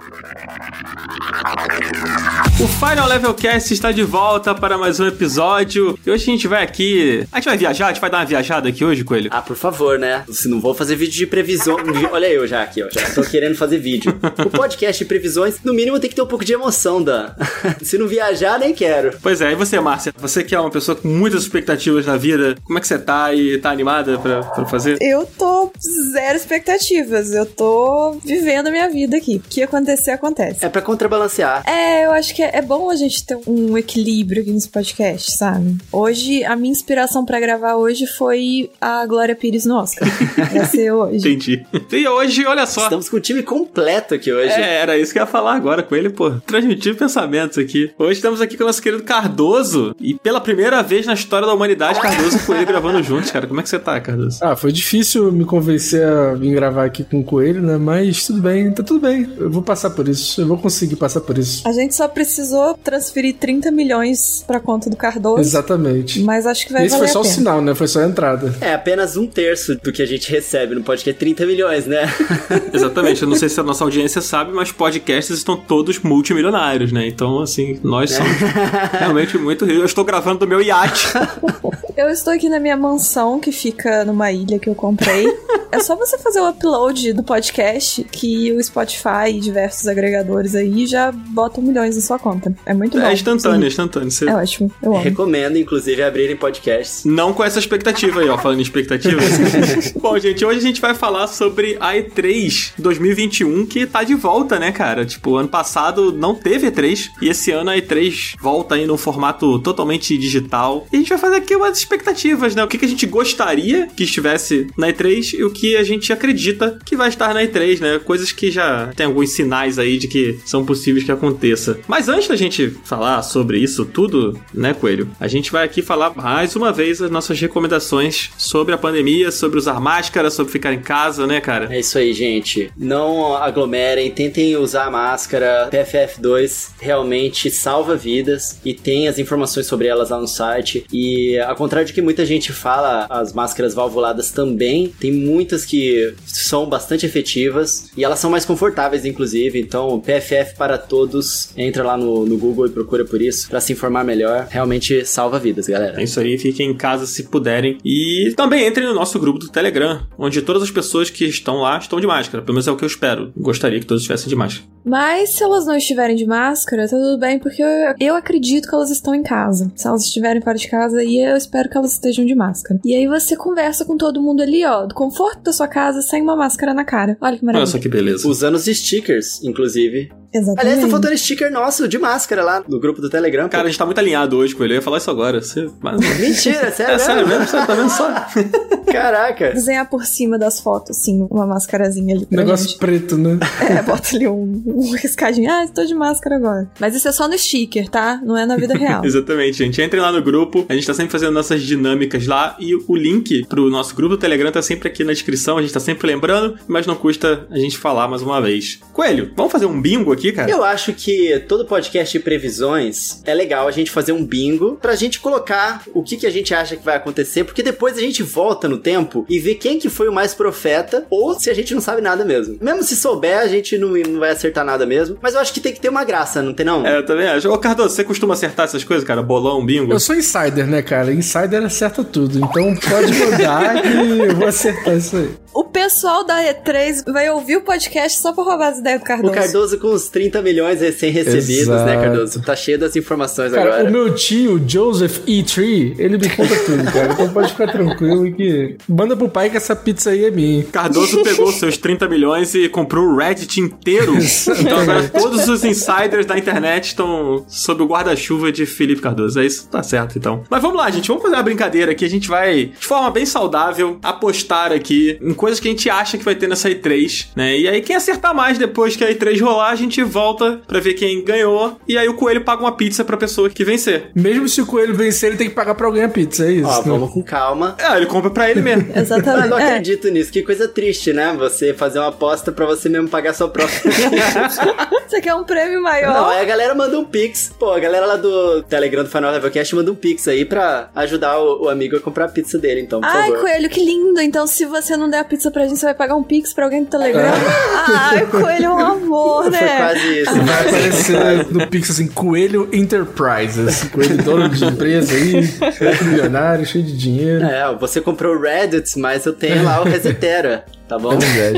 Thank you. O Final Level Cast está de volta para mais um episódio. E hoje a gente vai aqui. A gente vai viajar? A gente vai dar uma viajada aqui hoje, Coelho? Ah, por favor, né? Se não vou fazer vídeo de previsão. Olha eu já aqui, ó. Já tô querendo fazer vídeo. O podcast de previsões, no mínimo, tem que ter um pouco de emoção, Dan. Se não viajar, nem quero. Pois é, e você, Márcia? Você que é uma pessoa com muitas expectativas na vida, como é que você tá e tá animada pra, pra fazer? Eu tô zero expectativas. Eu tô vivendo a minha vida aqui. O que acontecer, acontece. É pra contrabalancear. É, eu acho que é, é bom a gente ter um equilíbrio aqui nesse podcast, sabe? Hoje, a minha inspiração pra gravar hoje foi a Glória Pires no Oscar. Vai ser hoje. Entendi. E hoje, olha só. Estamos com o time completo aqui hoje. É, era isso que eu ia falar agora com ele, pô. Transmitir pensamentos aqui. Hoje estamos aqui com o nosso querido Cardoso. E pela primeira vez na história da humanidade, Cardoso e Coelho gravando juntos, cara. Como é que você tá, Cardoso? Ah, foi difícil me convencer a vir gravar aqui com o Coelho, né? Mas tudo bem, tá tudo bem. Eu vou passar por isso. Eu vou conseguir passar por isso. A gente só precisou transferir 30 milhões pra conta do Cardoso. Exatamente. Mas acho que vai Esse valer foi só a o sinal, né? Foi só a entrada. É apenas um terço do que a gente recebe no podcast, 30 milhões, né? Exatamente. Eu não sei se a nossa audiência sabe, mas podcasts estão todos multimilionários, né? Então, assim, nós somos realmente muito ricos. Eu estou gravando do meu iate. Eu estou aqui na minha mansão, que fica numa ilha que eu comprei. é só você fazer o upload do podcast, que o Spotify e diversos agregadores aí já botam milhões na sua conta. É muito bom. É instantâneo, é Sim. instantâneo. Você... É ótimo. Eu amo. Recomendo, inclusive, abrirem podcasts. Não com essa expectativa aí, ó, falando em expectativa. Bom, gente, hoje a gente vai falar sobre a E3 2021, que tá de volta, né, cara? Tipo, ano passado não teve E3, e esse ano a E3 volta aí num formato totalmente digital. E a gente vai fazer aqui umas expectativas, né? O que, que a gente gostaria que estivesse na E3 e o que a gente acredita que vai estar na E3, né? Coisas que já tem alguns sinais aí de que são possíveis que aconteça. Mas antes da gente falar sobre isso tudo, né, Coelho? A gente vai aqui falar mais uma vez as nossas recomendações sobre a pandemia, sobre usar máscara, sobre ficar em casa, né, cara? É isso aí, gente. Não aglomerem, tentem usar máscara. PFF2 realmente salva vidas e tem as informações sobre elas lá no site. E ao contrário de que muita gente fala, as máscaras valvuladas também, tem muitas que são bastante efetivas e elas são mais confortáveis, inclusive. Então, PFF para todos, entra lá no, no Google e procura por isso para se informar melhor. Realmente salva vidas, galera. É isso aí, fiquem em casa se puderem. E também entrem no nosso grupo do Telegram, onde todas as pessoas que estão lá estão de máscara. Pelo menos é o que eu espero. Gostaria que todos estivessem de máscara. Mas se elas não estiverem de máscara, tá tudo bem, porque eu, eu acredito que elas estão em casa. Se elas estiverem fora de casa, aí eu espero que elas estejam de máscara. E aí você conversa com todo mundo ali, ó, do conforto da sua casa, sem uma máscara na cara. Olha que Olha maravilha. só que beleza. Usando os stickers, inclusive. Exatamente. Aliás, tá faltando sticker nosso de máscara lá no grupo do Telegram. pô. Cara, a gente tá muito alinhado hoje com ele. Eu ia falar isso agora. Você... Mas... Mentira, sério? É sério mesmo? Você tá vendo só? Caraca. Desenhar por cima das fotos, assim, uma mascarazinha ali pra Negócio gente. preto, né? É, bota ali um, um riscadinho. Ah, estou de máscara agora. Mas isso é só no sticker, tá? Não é na vida real. Exatamente, gente. Entrem lá no grupo. A gente tá sempre fazendo nossas dinâmicas lá. E o link pro nosso grupo do Telegram tá sempre aqui na descrição. A gente tá sempre lembrando, mas não custa a gente falar mais uma vez. Coelho, vamos fazer um bingo aqui, cara? Eu acho que todo podcast de previsões é legal a gente fazer um bingo pra gente colocar o que, que a gente acha que vai acontecer, porque depois a gente volta no tempo e vê quem que foi o mais profeta ou se a gente não sabe nada mesmo. Mesmo se souber, a gente não, não vai acertar nada mesmo. Mas eu acho que tem que ter uma graça, não tem não? É, eu também acho. Ô, Cardoso, você costuma acertar essas coisas, cara? Bolão, bingo? Eu sou insider, né, cara? Insider acerta tudo. Então pode mandar que eu vou acertar isso aí. o pessoal da E3 vai ouvir o podcast só pra roubar as ideias do O Cardoso. Cardoso com os 30 milhões recém-recebidos, né. Cardoso? Tá cheio das informações Cara, agora. o meu tio, Joseph E. Tree, ele me conta tudo, cara. Então pode ficar tranquilo que. Manda pro pai que essa pizza aí é minha. Cardoso pegou seus 30 milhões e comprou o Reddit inteiro. Então agora todos os insiders da internet estão sob o guarda-chuva de Felipe Cardoso. É isso, tá certo então. Mas vamos lá, gente. Vamos fazer uma brincadeira aqui. A gente vai, de forma bem saudável, apostar aqui em coisas que a gente acha que vai ter nessa E3, né? E aí quem acertar mais depois que a E3 rolar, a gente volta pra ver quem ganhou. E aí o coelho paga uma pizza pra pessoa que vencer. Mesmo se o coelho vencer, ele tem que pagar pra alguém a pizza, é isso? Ó, né? vamos com calma. É, ele compra pra ele mesmo. Eu Exatamente. não É. acredito nisso. Que coisa triste, né? Você fazer uma aposta pra você mesmo pagar sua própria. Você quer um prêmio maior? Não, aí a galera manda um pix. Pô, a galera lá do Telegram do Final Levelcast manda um pix aí pra ajudar o, o amigo a comprar a pizza dele, então, por Ai, favor. Coelho, que lindo. Então, se você não der a pizza pra gente, você vai pagar um pix pra alguém do Telegram? Ai, Coelho é um amor, Foi né? Quase isso. Vai aparecer no Pix assim, Coelho Enterprises. Coelho dono de empresa aí, milionário, cheio de dinheiro. É, você comprou o Reddit, mas eu tenho lá o Resetera. Tá bom?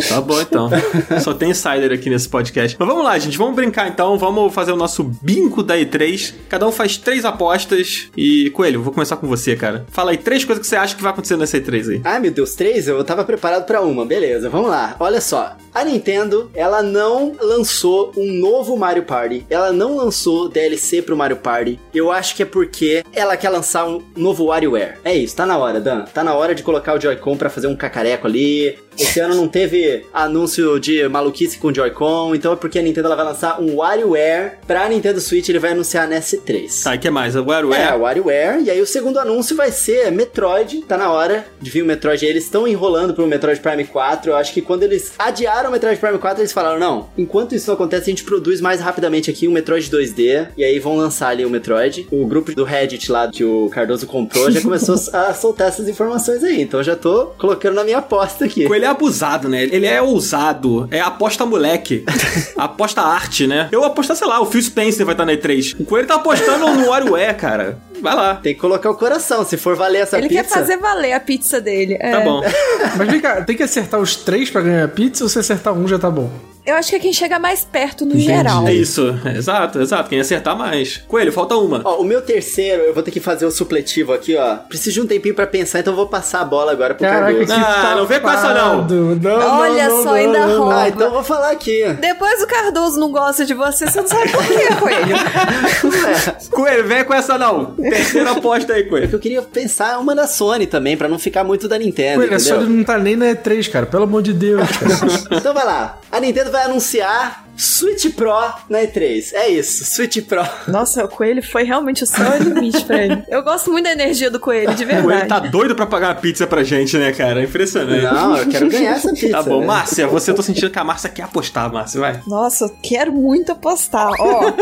Tá bom, então. Só tem insider aqui nesse podcast. Mas vamos lá, gente. Vamos brincar então. Vamos fazer o nosso bingo da E3. Cada um faz três apostas. E, Coelho, vou começar com você, cara. Fala aí três coisas que você acha que vai acontecer nessa E3 aí. Ai meu Deus, três? Eu tava preparado pra uma, beleza, vamos lá. Olha só, a Nintendo, ela não lançou um novo Mario Party, ela não lançou DLC pro Mario Party. Eu acho que é porque ela quer lançar um novo WarioWare. É isso, tá na hora, Dan. Tá na hora de colocar o Joy-Con pra fazer um cacareco ali. Esse ano não teve anúncio de maluquice com Joy-Con, então é porque a Nintendo ela vai lançar um WarioWare pra Nintendo Switch, ele vai anunciar na S3. Tá, e o que mais? O WarioWare? É, WarioWare. E aí o segundo anúncio vai ser Metroid. Tá na hora de vir o Metroid. Eles estão enrolando pro Metroid Prime 4. Eu acho que quando eles adiaram o Metroid Prime 4, eles falaram, não, enquanto isso não acontece, a gente produz mais rapidamente aqui um Metroid 2D. E aí vão lançar ali o Metroid. O grupo do Reddit lá que o Cardoso comprou já começou a soltar essas informações aí. Então eu já tô colocando na minha aposta aqui. É abusado, né? Ele é ousado. É aposta moleque. aposta arte, né? Eu apostar, sei lá, o Phil Spencer vai estar na E3. O Coelho tá apostando no WarioWare, cara. Vai lá. Tem que colocar o coração. Se for valer essa Ele pizza. quer fazer valer a pizza dele. É. Tá bom. Mas vem cá, tem que acertar os três pra ganhar a pizza ou se acertar um já tá bom? Eu acho que é quem chega mais perto no Entendi. geral. É isso. Exato, exato. Quem acertar mais. Coelho, falta uma. Ó, o meu terceiro, eu vou ter que fazer o supletivo aqui, ó. Preciso de um tempinho pra pensar, então eu vou passar a bola agora pro Caraca, que Cardoso. Ah, não vem com essa, não. não. não, Olha não, só, não, ainda rouba. Ah, então eu vou falar aqui. Depois o Cardoso não gosta de você, você não sabe por quê, Coelho. Coelho, vem com essa não. Terceira aposta aí, É que Coelho. eu queria pensar uma da Sony também, pra não ficar muito da Nintendo, Coelho, a entendeu? Sony não tá nem na E3, cara. Pelo amor de Deus, cara. Então vai lá. A Nintendo vai anunciar Switch Pro na E3. É isso, Switch Pro. Nossa, o Coelho foi realmente o céu e limite pra ele. Eu gosto muito da energia do Coelho, de O Coelho verdade. tá doido pra pagar a pizza pra gente, né, cara? Impressionante. Não, eu quero ganhar essa pizza. Tá bom, né? Márcia, você eu tô sentindo que a Márcia quer apostar, Márcia, vai. Nossa, eu quero muito apostar. Ó,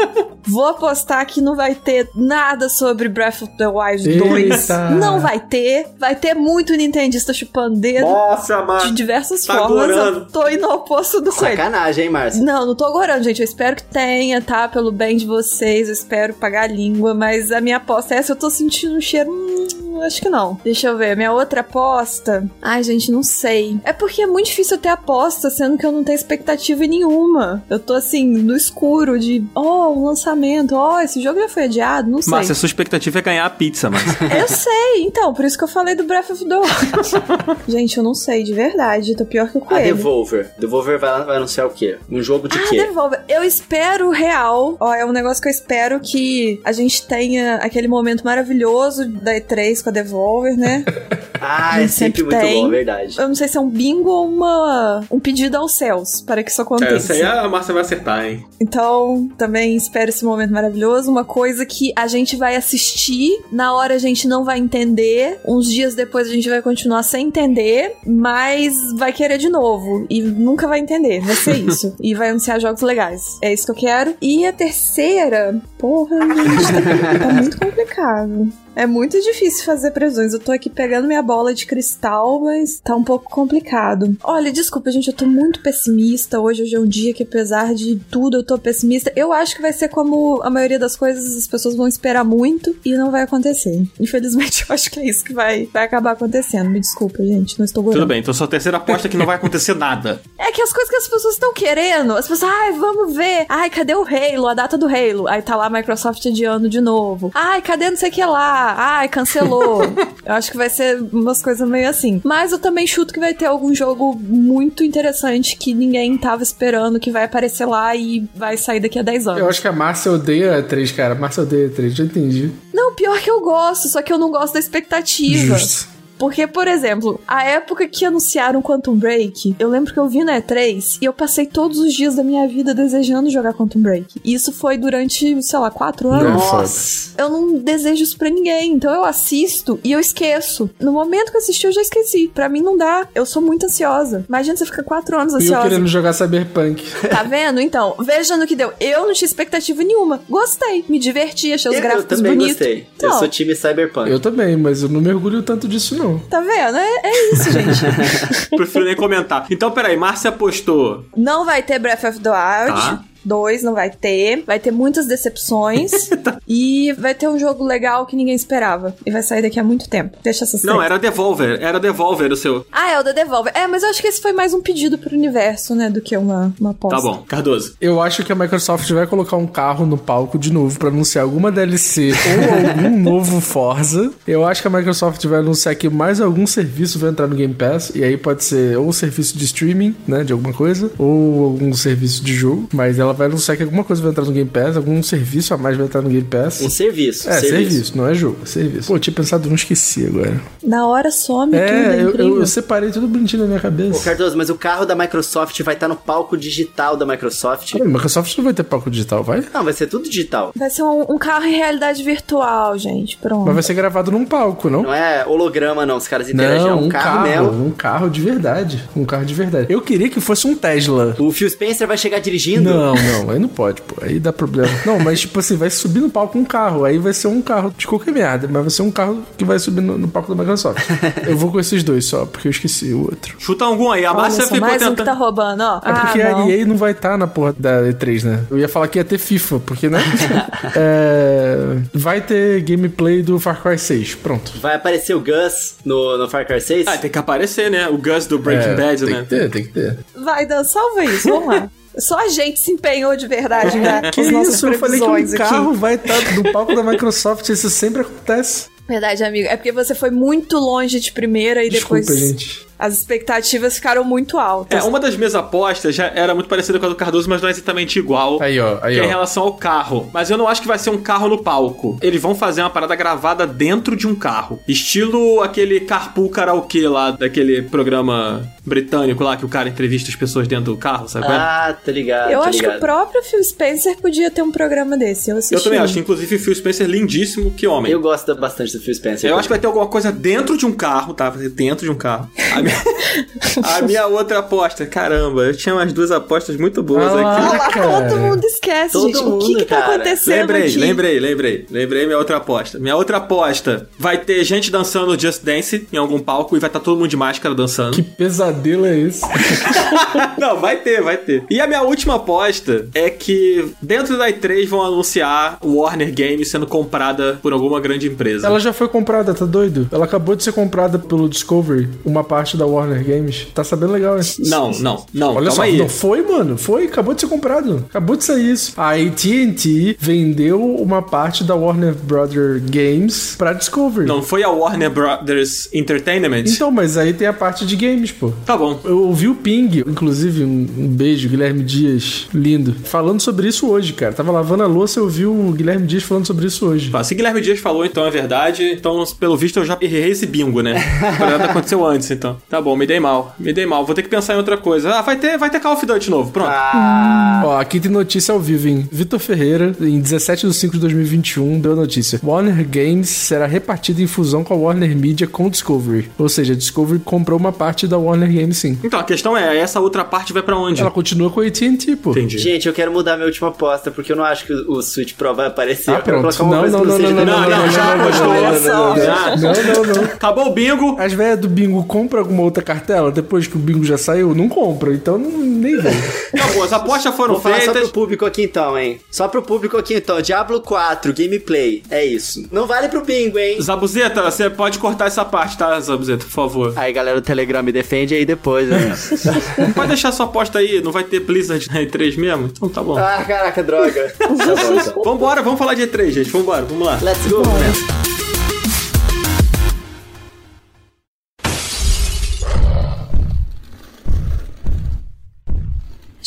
vou apostar que não vai ter nada sobre Breath of the Wild 2. Eita. Não vai ter. Vai ter muito Nintendista chupando dedo. Nossa, De Márcia. diversas Tá formas, gorando. eu tô indo ao oposto do Coelho. Sacanagem, hein, Márcio? Não, não tô agorando, gente. Eu espero que tenha, tá? Pelo bem de vocês. Eu espero pagar a língua. Mas a minha aposta é essa. Eu tô sentindo um cheiro. Hum, acho que não. Deixa eu ver. Minha outra aposta. Ai, gente, não sei. É porque é muito difícil eu ter aposta, sendo que eu não tenho expectativa nenhuma. Eu tô assim, no escuro de. Oh, um lançamento. Oh, esse jogo já foi adiado. Não sei. Márcia, sua expectativa é ganhar a pizza, Márcia. Eu sei, então, por isso que eu falei do Breath of the Wild. gente, eu não sei, de verdade. Tô pior que o A Coelho. Devolver. Devolver vai, vai anunciar o quê? Um jogo de Ah, quê? Devolver. Eu espero real. Ó, é um negócio que eu espero que a gente tenha aquele momento maravilhoso da E3 com a Devolver, né? Ah, A é gente sempre sempre muito tem. bom, verdade. Eu não sei se é um bingo ou uma, um pedido aos céus para que isso É, aconteça. essa aí a Márcia vai acertar, hein? Então, também espero esse momento maravilhoso. Uma coisa que a gente vai assistir, na hora a gente não vai entender, uns dias depois a gente vai continuar sem entender, mas vai querer de novo. E nunca vai entender. Vai ser isso. e vai anunciar jogos legais. É isso que eu quero. E a terceira, porra, gente, tá muito complicado. É muito difícil fazer previsões. Eu tô aqui pegando minha bola de cristal, mas tá um pouco complicado. Olha, desculpa, gente, eu tô muito pessimista. Hoje, hoje é um dia que, apesar de tudo, eu tô pessimista. Eu acho que vai ser como a maioria das coisas, as pessoas vão esperar muito e não vai acontecer. Infelizmente, eu acho que é isso que vai, vai acabar acontecendo. Me desculpa, gente, não estou Tudo gostando. bem, então sua terceira aposta é que não vai acontecer nada. É que as coisas que as pessoas estão querendo, as pessoas, ai, vamos ver. Ai, cadê o Halo? A data do Halo. Aí tá lá a Microsoft adiando de novo. Ai, cadê não sei o que lá? Ai, cancelou. eu acho que vai ser umas coisas meio assim. Mas eu também chuto que vai ter algum jogo muito interessante que ninguém tava esperando, que vai aparecer lá e vai sair daqui a 10 anos. Eu acho que a Márcia odeia a 3, cara. A Márcia odeia a 3, já entendi. Não, pior que eu gosto, só que eu não gosto da expectativa. Justo. Porque, por exemplo, a época que anunciaram Quantum Break, eu lembro que eu vi na E3 e eu passei todos os dias da minha vida desejando jogar Quantum Break. E isso foi durante, sei lá, quatro anos. Não. Nossa. Eu não desejo isso pra ninguém. Então eu assisto e eu esqueço. No momento que eu assisti, eu já esqueci. Pra mim não dá. Eu sou muito ansiosa. Imagina você ficar quatro anos E eu ansiosa. querendo jogar Cyberpunk. Tá vendo? Então, veja no que deu. Eu não tinha expectativa nenhuma. Gostei. Me diverti, achei os Eu, eu gráficos também bonitos. gostei. Eu Então, sou time Cyberpunk. Eu também, mas eu não mergulho tanto disso, não. Tá vendo? É, é isso, gente. Prefiro nem comentar. Então, peraí, Márcia apostou. Não vai ter Breath of the Wild. Tá. 2 não vai ter. Vai ter muitas decepções. e vai ter um jogo legal que ninguém esperava. E vai sair daqui a muito tempo. Deixa essas Não, três. era Devolver. Era Devolver o seu. Ah, é o da Devolver. É, mas eu acho que esse foi mais um pedido pro universo, né? Do que uma, uma aposta. Tá bom. Cardoso. Eu acho que a Microsoft vai colocar um carro no palco de novo pra anunciar alguma DLC ou algum novo Forza. Eu acho que a Microsoft vai anunciar que mais algum serviço vai entrar no Game Pass. E aí pode ser ou serviço de streaming, né? De alguma coisa, ou algum serviço de jogo. Mas ela vai anunciar que alguma coisa vai entrar no Game Pass, algum serviço a mais vai entrar no Game Pass. Um serviço. É, serviço. não é jogo, é serviço. Pô, eu tinha pensado, não esqueci agora. Na hora some tudo, É, é eu, eu, eu separei tudo bonitinho na minha Ô, cabeça. Cardoso, mas o carro da Microsoft vai estar no palco digital da Microsoft. A Microsoft não vai ter palco digital, vai? Não, vai ser tudo digital. Vai ser um, um carro em realidade virtual, gente. Pronto. Mas vai ser gravado num palco, não? Não é holograma, não. Os caras interagem. é Não, um, carro, mesmo. um carro de verdade. Um carro de verdade. Eu queria que fosse um Tesla. O Phil Spencer vai chegar dirigindo? Não, não, aí não pode, pô. Aí dá problema. Não, mas tipo assim, vai subir no palco um carro. Aí vai ser um carro de qualquer merda, mas vai ser um carro que vai subir no, no palco da Microsoft. eu vou com esses dois só, porque eu esqueci o outro. Chuta algum aí. A Márcia só, ficou mais um que tentando. tá roubando, ó. É porque ah, não. a EA não vai estar na porra da E3, né? Eu ia falar que ia ter FIFA, porque, né? É, vai ter gameplay do Far Cry 6. Pronto. Vai aparecer o Gus no, no Far Cry 6? Ah, tem que aparecer, né? O Gus do Breaking É, Bad, tem né? que ter, tem que ter. Vai, Dan, salva isso, vamos lá. Só a gente se empenhou de verdade, né? Que isso? Eu falei que um carro vai estar no palco da Microsoft. Isso sempre acontece. Verdade, amigo. É porque você foi muito longe de primeira e Desculpa, depois gente. As expectativas ficaram muito altas. É, uma das minhas apostas já era muito parecida com a do Cardoso, mas não é exatamente igual. Aí, ó. Aí, que é em ó. relação ao carro. Mas eu não acho que vai ser um carro no palco. Eles vão fazer uma parada gravada dentro de um carro. Estilo aquele Carpool Karaokê lá, daquele programa britânico lá, que o cara entrevista as pessoas dentro do carro, sabe? é? Ah, tá ligado. Eu tá acho que ligado. o próprio Phil Spencer podia ter um programa desse. Eu assisti. eu também acho. Inclusive, o Phil Spencer lindíssimo, que homem. Eu gosto bastante do Phil Spencer. Eu acho que vai ter alguma coisa dentro de um carro, tá? Dentro de um carro. A minha, a minha outra aposta, caramba, eu tinha umas duas apostas muito boas Ah aqui. Lá, todo mundo esquece, Todo gente. o que mundo, que tá cara. acontecendo Lembrei, aqui? lembrei, lembrei. Lembrei minha outra aposta. Minha outra aposta vai ter gente dançando Just Dance em algum palco e vai estar todo mundo de máscara dançando. Que pesadelo é esse? Não, vai ter, vai ter. E a minha última aposta é que dentro da E3 vão anunciar o Warner Games sendo comprada por alguma grande empresa. Ela já foi comprada, tá doido? Ela acabou de ser comprada pelo Discovery, uma parte da Warner Games. Tá sabendo legal, hein? Não, não, não. Olha só, aí. não foi, mano? Foi, acabou de ser comprado. Acabou de sair isso. A AT&T vendeu uma parte da Warner Brother Games pra Discovery. Não foi a Warner Brothers Entertainment? Então, mas aí tem a parte de games, pô. Tá bom. Eu ouvi o Ping, inclusive, um, um beijo, Guilherme Dias, lindo, falando sobre isso hoje, cara. Tava lavando a louça e eu vi o Guilherme Dias falando sobre isso hoje. Tá, se Guilherme Dias falou, então é verdade. Então, pelo visto, eu já errei esse bingo, né? A parada aconteceu antes, então. Tá bom, me dei mal. Me dei mal. Vou ter que pensar em outra coisa. Ah, vai ter, vai ter Call of Duty novo. Pronto. Ah, Ó, aqui tem notícia ao vivo, hein? Vitor Ferreira, em 17 de 5 de 2021, deu a notícia. Warner Games será repartida em fusão com a Warner Media com Discovery. Ou seja, a Discovery comprou uma parte da Warner Games, sim. Então, a questão é, essa outra parte vai pra onde? Ela continua com a AT&T, pô. Entendi. gente, eu quero mudar minha última aposta, porque eu não acho que o o Switch Pro vai aparecer. Ah, eu quero pronto. colocar uma Não, coisa não, que não, seja não, da Não, minha não, vida. já gostou. Olha só. Já. Não, não, não. Acabou o bingo. As velhas do bingo compram alguma outra cartela depois que o bingo já saiu? Não compra, então não, nem. Acabou. As apostas foram Vou falar só feitas. pro público aqui então, hein? Só pro público aqui então. Diablo 4, gameplay. É isso. Não vale pro bingo, hein? Zabuzeta, você pode cortar essa parte, tá, Zabuzeta, por favor. Aí, galera do Telegram, me defende aí depois, né? Pode deixar sua aposta aí, não vai ter Blizzard na E3 mesmo? Então tá bom. ah, caraca, droga. tá bom, então. Vambora, vamos falar de E3, gente. Vambora, vamos lá. Let's go, né?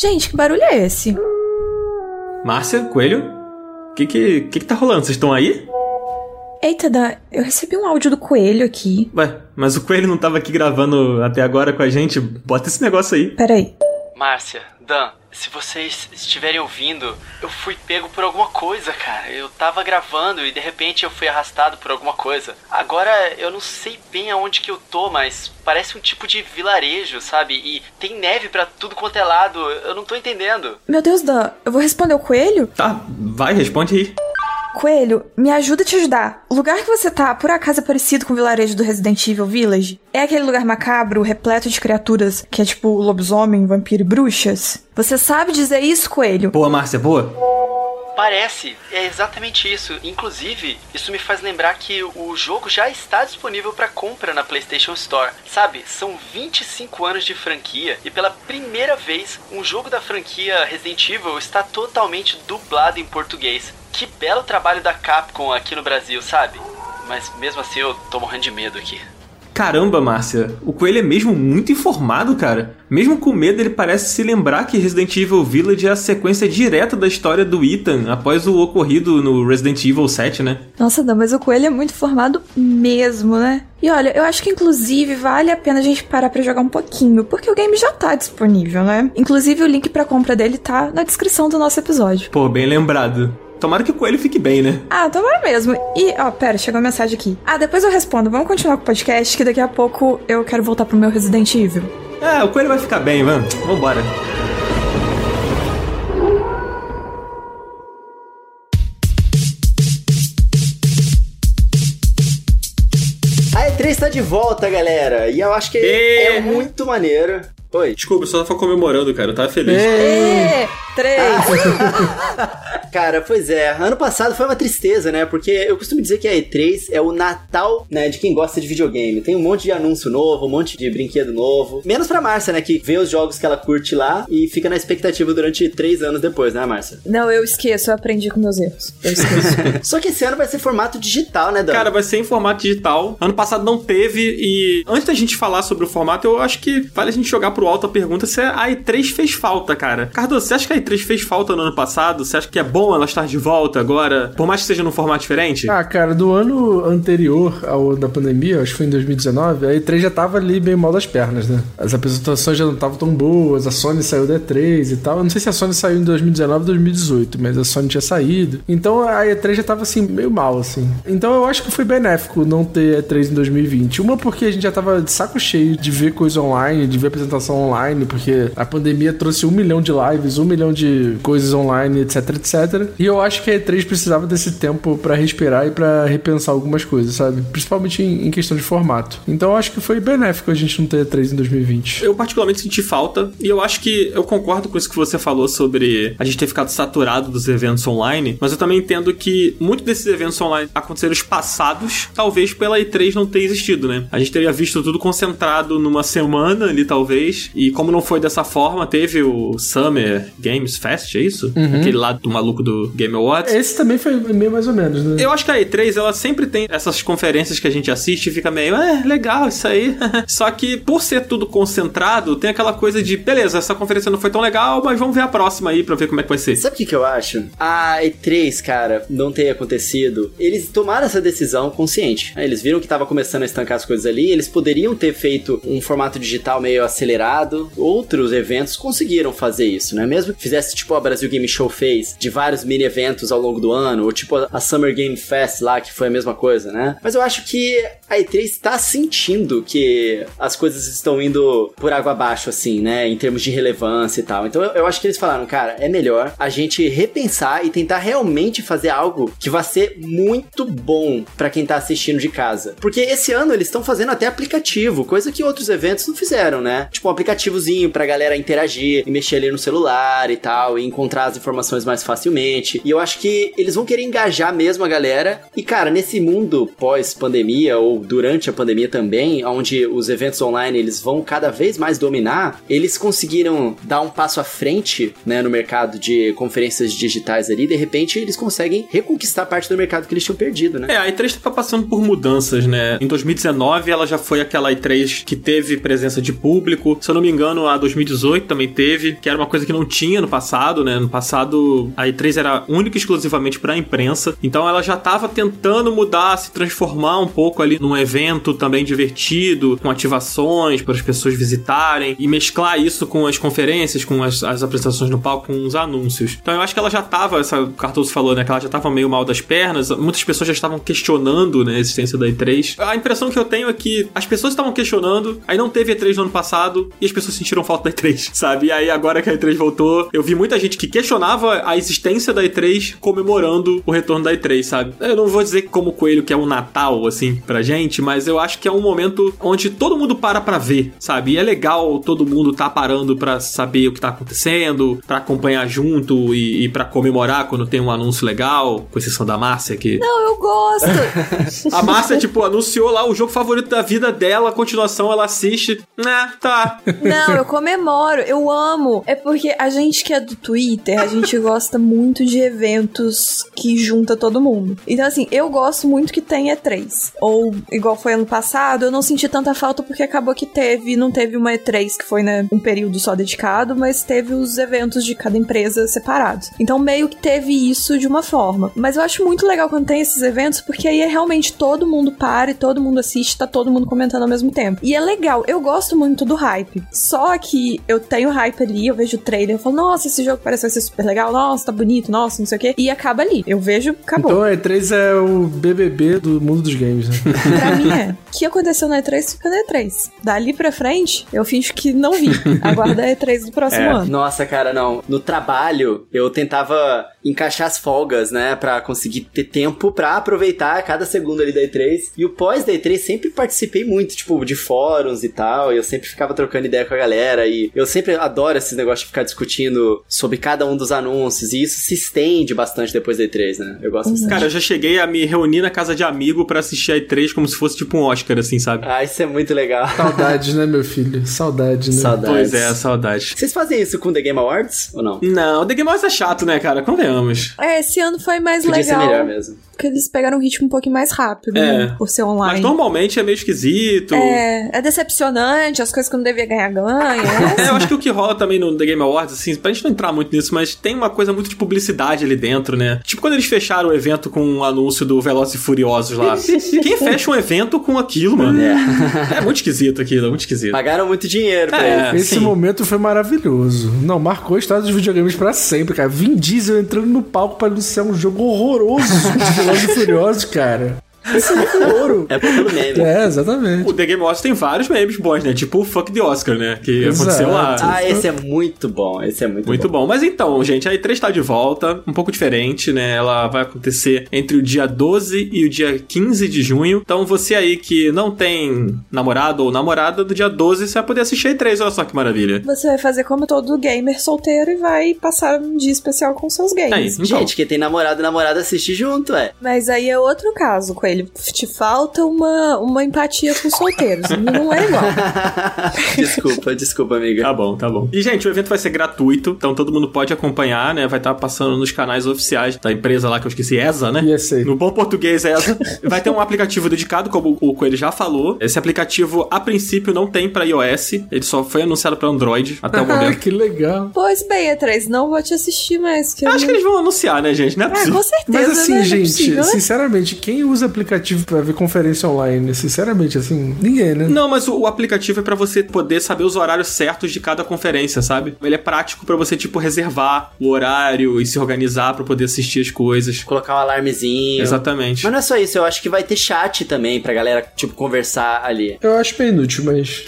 Gente, que barulho é esse? Márcia, Coelho, o que que, que que tá rolando? Vocês estão aí? Eita, Dan, eu recebi um áudio do coelho aqui. Ué, mas o Coelho não tava aqui gravando até agora com a gente? Bota esse negócio aí. Peraí. Márcia, Dan, se vocês estiverem ouvindo, eu fui pego por alguma coisa, cara. Eu tava gravando e de repente eu fui arrastado por alguma coisa. Agora eu não sei bem aonde que eu tô, mas parece um tipo de vilarejo, sabe? E tem neve pra tudo quanto é lado. Eu não tô entendendo. Meu Deus, Dan, eu vou responder o coelho? Tá, vai, responde aí. Coelho, me ajuda a te ajudar. O lugar que você tá, por acaso é parecido com o vilarejo do Resident Evil Village? É aquele lugar macabro, repleto de criaturas, que é tipo lobisomem, vampiro e bruxas? Você sabe dizer isso, Coelho? Boa, Márcia, boa? Parece, é exatamente isso. Inclusive, isso me faz lembrar que o jogo já está disponível para compra na PlayStation Store. Sabe, são 25 anos de franquia e pela primeira vez um jogo da franquia Resident Evil está totalmente dublado em português. Que belo trabalho da Capcom aqui no Brasil, sabe? Mas mesmo assim eu tô morrendo de medo aqui. Caramba, Márcia, o Coelho é mesmo muito informado, cara. Mesmo com medo, ele parece se lembrar que Resident Evil Village é a sequência direta da história do Ethan após o ocorrido no Resident Evil 7, né? Nossa, não, mas o Coelho é muito formado mesmo, né? E olha, eu acho que inclusive vale a pena a gente parar pra jogar um pouquinho, porque o game já tá disponível, né? Inclusive o link pra compra dele tá na descrição do nosso episódio. Pô, bem lembrado. Tomara que o coelho fique bem, né? Ah, tomara mesmo. E, ó, pera, chegou uma mensagem aqui. Ah, depois eu respondo. Vamos continuar com o podcast, que daqui a pouco eu quero voltar pro meu Resident Evil. É, o coelho vai ficar bem, vamos. Vambora. A E3 tá de volta, galera. E eu acho que Ê! é muito maneiro. Oi. Desculpa, eu só tava comemorando, cara. Eu tava feliz. Ê, três. Cara, pois é. Ano passado foi uma tristeza, né? Porque eu costumo dizer que a E3 é o Natal, né, de quem gosta de videogame. Tem um monte de anúncio novo, um monte de brinquedo novo. Menos pra Márcia, né, que vê os jogos que ela curte lá e fica na expectativa durante três anos depois, né, Márcia? Não, eu esqueço, eu aprendi com meus erros. Eu esqueço. Só que esse ano vai ser formato digital, né, Dan? Cara, vai ser em formato digital. Ano passado não teve e antes da gente falar sobre o formato, eu acho que vale a gente jogar pro alto a pergunta se a E3 fez falta, cara. Cardoso, você acha que a E3 fez falta no ano passado? Você acha que é bom ela estar de volta agora, por mais que seja num formato diferente? Ah, cara, do ano anterior ao da pandemia, acho que foi em 2019, a E3 já tava ali bem mal das pernas, né? As apresentações já não estavam tão boas, a Sony saiu da E3 e tal. Eu não sei se a Sony saiu em 2019 ou 2018, mas a Sony tinha saído. Então a E3 já tava assim, meio mal, assim. Então eu acho que foi benéfico não ter E3 em 2020. Uma porque a gente já tava de saco cheio de ver coisa online, de ver apresentação online, porque a pandemia trouxe um milhão de lives, um milhão de coisas online, etc, etc. E eu acho que a E3 precisava desse tempo pra respirar e pra repensar algumas coisas, sabe? Principalmente em, em questão de formato. Então eu acho que foi benéfico a gente não ter E3 em 2020. Eu particularmente senti falta e eu acho que eu concordo com isso que você falou sobre a gente ter ficado saturado dos eventos online, mas eu também entendo que muitos desses eventos online aconteceram espaçados, talvez pela E3 não ter existido, né? A gente teria visto tudo concentrado numa semana ali, talvez, e como não foi dessa forma, teve o Summer Games Fest, é isso? Aquele lá do maluco do Game Awards. Esse também foi meio mais ou menos, né? Eu acho que a E3, ela sempre tem essas conferências que a gente assiste e fica meio, é, legal isso aí. Só que por ser tudo concentrado, tem aquela coisa de, beleza, essa conferência não foi tão legal, mas vamos ver a próxima aí pra ver como é que vai ser. Sabe o que, que eu acho? A E3, cara, não ter acontecido. Eles tomaram essa decisão consciente. Eles viram que tava começando a estancar as coisas ali. Eles poderiam ter feito um formato digital meio acelerado. Outros eventos conseguiram fazer isso, né? Mesmo que fizesse tipo a Brasil Game Show fez, de vários mini eventos ao longo do ano, ou tipo a Summer Game Fest lá, que foi a mesma coisa, né? Mas eu acho que a E3 tá sentindo que as coisas estão indo por água abaixo, assim, né? Em termos de relevância e tal. Então eu, eu acho que eles falaram, cara, é melhor a gente repensar e tentar realmente fazer algo que vai ser muito bom pra quem tá assistindo de casa. Porque esse ano eles estão fazendo até aplicativo, coisa que outros eventos não fizeram, né? Tipo um aplicativozinho pra galera interagir e mexer ali no celular e tal, e encontrar as informações mais facilmente. E eu acho que eles vão querer engajar mesmo a galera. E cara, nesse mundo pós-pandemia ou durante a pandemia também, onde os eventos online eles vão cada vez mais dominar, eles conseguiram dar um passo à frente, né, no mercado de conferências digitais ali, de repente eles conseguem reconquistar parte do mercado que eles tinham perdido, né? É, a E3 tá passando por mudanças, né? Em 2019 ela já foi aquela E3 que teve presença de público. Se eu não me engano, a 2018 também teve, que era uma coisa que não tinha no passado, né? No passado a E3 era única e exclusivamente pra imprensa. Então ela já tava tentando mudar, se transformar um pouco ali num evento também divertido, com ativações para as pessoas visitarem e mesclar isso com as conferências, com as, as apresentações no palco, com os anúncios. Então eu acho que ela já tava, essa Cardoso falou, né? Que ela já tava meio mal das pernas. Muitas pessoas já estavam questionando né, a existência da E3. A impressão que eu tenho é que as pessoas estavam questionando, aí não teve E3 no ano passado e as pessoas sentiram falta da E3, sabe? E aí agora que a E3 voltou, eu vi muita gente que questionava a existência ausência da E3 comemorando o retorno da E3, sabe? Eu não vou dizer como o Coelho que é um Natal, assim, pra gente, mas eu acho que é um momento onde todo mundo para pra ver, sabe? E é legal todo mundo tá parando pra saber o que tá acontecendo, pra acompanhar junto e, e para comemorar quando tem um anúncio legal, com exceção da Márcia, que. Não, eu gosto. a Márcia, tipo, anunciou lá o jogo favorito da vida dela, a continuação ela assiste. Né, tá. Não, eu comemoro, eu amo. É porque a gente que é do Twitter, a gente gosta muito de eventos que junta todo mundo. Então, assim, eu gosto muito que tenha E3. Ou, igual foi ano passado, eu não senti tanta falta porque acabou que teve, não teve uma E3 que foi, né, um período só dedicado, mas teve os eventos de cada empresa separados. Então, meio que teve isso de uma forma. Mas eu acho muito legal quando tem esses eventos, porque aí é realmente todo mundo para e todo mundo assiste, tá todo mundo comentando ao mesmo tempo. E é legal, eu gosto muito do hype. Só que eu tenho hype ali, eu vejo o trailer, eu falo, nossa, esse jogo parece ser super legal, nossa, tá bonito, nossa, não sei o quê. E acaba ali. Eu vejo, acabou. Então a E3 é o BBB do mundo dos games, né? pra mim é. O que aconteceu na E3 fica na E3. Dali pra frente, eu finjo que não vi. Aguarda a E3 do próximo É. ano. Nossa, cara, não. No trabalho, eu tentava encaixar as folgas, né? Pra conseguir ter tempo pra aproveitar cada segundo ali da E3. E o pós da E3 sempre participei muito, tipo, de fóruns e tal. E eu sempre ficava trocando ideia com a galera. E eu sempre adoro esse negócio de ficar discutindo sobre cada um dos anúncios. E isso se estende bastante depois da E3, né? Eu gosto bastante. Cara, eu já cheguei a me reunir na casa de amigo pra assistir a E3 como se fosse tipo um Oscar, assim, sabe? Ah, isso é muito legal. Saudades, né, meu filho? Saudade, né? Saudades. Pois é, saudade. Vocês fazem isso com The Game Awards ou não? Não, o The Game Awards é chato, né, cara? Convenhamos. É, esse ano foi mais Podia ser legal. melhor mesmo. Porque eles pegaram um ritmo um pouquinho mais rápido, É. né? Por ser Mas online. normalmente é meio esquisito. É, é decepcionante, as coisas que não devia ganhar, ganha. É, eu acho que o que rola também no The Game Awards, assim, pra gente não entrar muito nisso, mas tem uma coisa muito de publicidade ali dentro, né? Tipo quando eles fecharam o evento com um anúncio do Velozes e Furiosos lá. Quem fecha um evento com aquilo, mano? É. É muito esquisito aquilo, é muito esquisito. Pagaram muito dinheiro pra É. Esse sim. momento foi maravilhoso. Não, marcou a história dos videogames pra sempre, cara. Vin Diesel entrando no palco pra anunciar um jogo horroroso Velozes e Furiosos, cara. Esse é ouro. É pelo meme. É, exatamente. O The Game Awards tem vários memes bons, né? Tipo o Fuck the Oscar, né? Que Exato. aconteceu lá. Ah, esse é muito bom. Esse é muito, Muito bom. Mas então, gente, a E3 tá de volta, um pouco diferente, né? Ela vai acontecer entre o dia 12 e o dia 15 de junho. Então, você aí que não tem namorado ou namorada, do dia 12 você vai poder assistir a E3. Olha só que maravilha. Você vai fazer como todo gamer solteiro e vai passar um dia especial com seus games. Aí, então. Gente, quem tem namorado e namorada assiste junto, é. Mas aí é outro caso com ele. Te falta uma, uma empatia com os solteiros. Não é igual. desculpa, desculpa, amiga. Tá bom, tá bom. E, gente, o evento vai ser gratuito, então todo mundo pode acompanhar, né? Vai estar passando nos canais oficiais da empresa lá que eu esqueci, ESA, né? Ia ser. No bom português, ESA. Vai ter um aplicativo dedicado, como o Coelho já falou. Esse aplicativo, a princípio, não tem pra iOS. Ele só foi anunciado pra Android até o Ah, momento. que legal. Pois bem, E3, não vou te assistir mais. Que eu Acho que eles vão anunciar, né, gente? Não é É, possível. com certeza. Mas assim, né? É gente, possível, né? sinceramente, quem usa aplicativo pra ver conferência online? Sinceramente, assim, ninguém, né? Não, mas o, o aplicativo é pra você poder saber os horários certos de cada conferência, sabe? Ele é prático pra você, tipo, reservar o horário e se organizar pra poder assistir as coisas. Colocar um alarmezinho. Exatamente. Mas não é só isso, eu acho que vai ter chat também pra galera, tipo, conversar ali. Eu acho bem inútil, mas.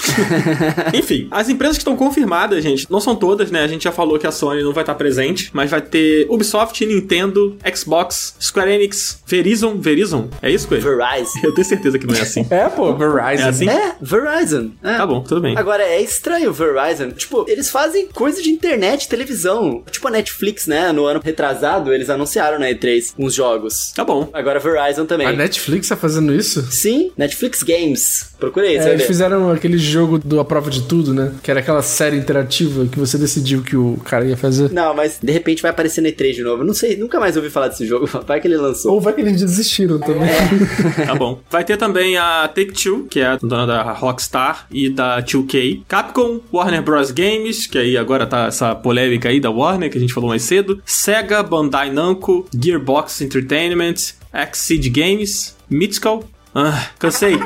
Enfim, as empresas que estão confirmadas, gente, não são todas, né? A gente já falou que a Sony não vai estar presente, mas vai ter Ubisoft, Nintendo, Xbox, Square Enix, Verizon. Verizon? É isso, Coelho? Verizon. Eu tenho certeza que não é assim. É, pô, Verizon. É assim? É, Verizon. É. Tá bom, tudo bem. Agora, é estranho o Verizon. Tipo, eles fazem coisa de internet, televisão. Tipo a Netflix, né? No ano retrasado, eles anunciaram na E3 uns jogos. Tá bom. Agora Verizon também. A Netflix tá fazendo isso? Sim, Netflix Games. Procurei, É, eles ver. fizeram aquele jogo do A Prova de Tudo, né? Que era aquela série interativa que você decidiu que o cara ia fazer. Não, mas de repente vai aparecer na E3 de novo. Eu Não sei, nunca mais ouvi falar desse jogo. Vai que ele lançou. Ou vai que eles desistiram também. Tá bom. Vai ter também a Take-Two, que é a dona da Rockstar e da 2K. Capcom, Warner Bros. Games, que aí agora tá essa polêmica aí da Warner, que a gente falou mais cedo. Sega, Bandai Namco, Gearbox Entertainment, Exceed Games, Mythical, Ah, cansei.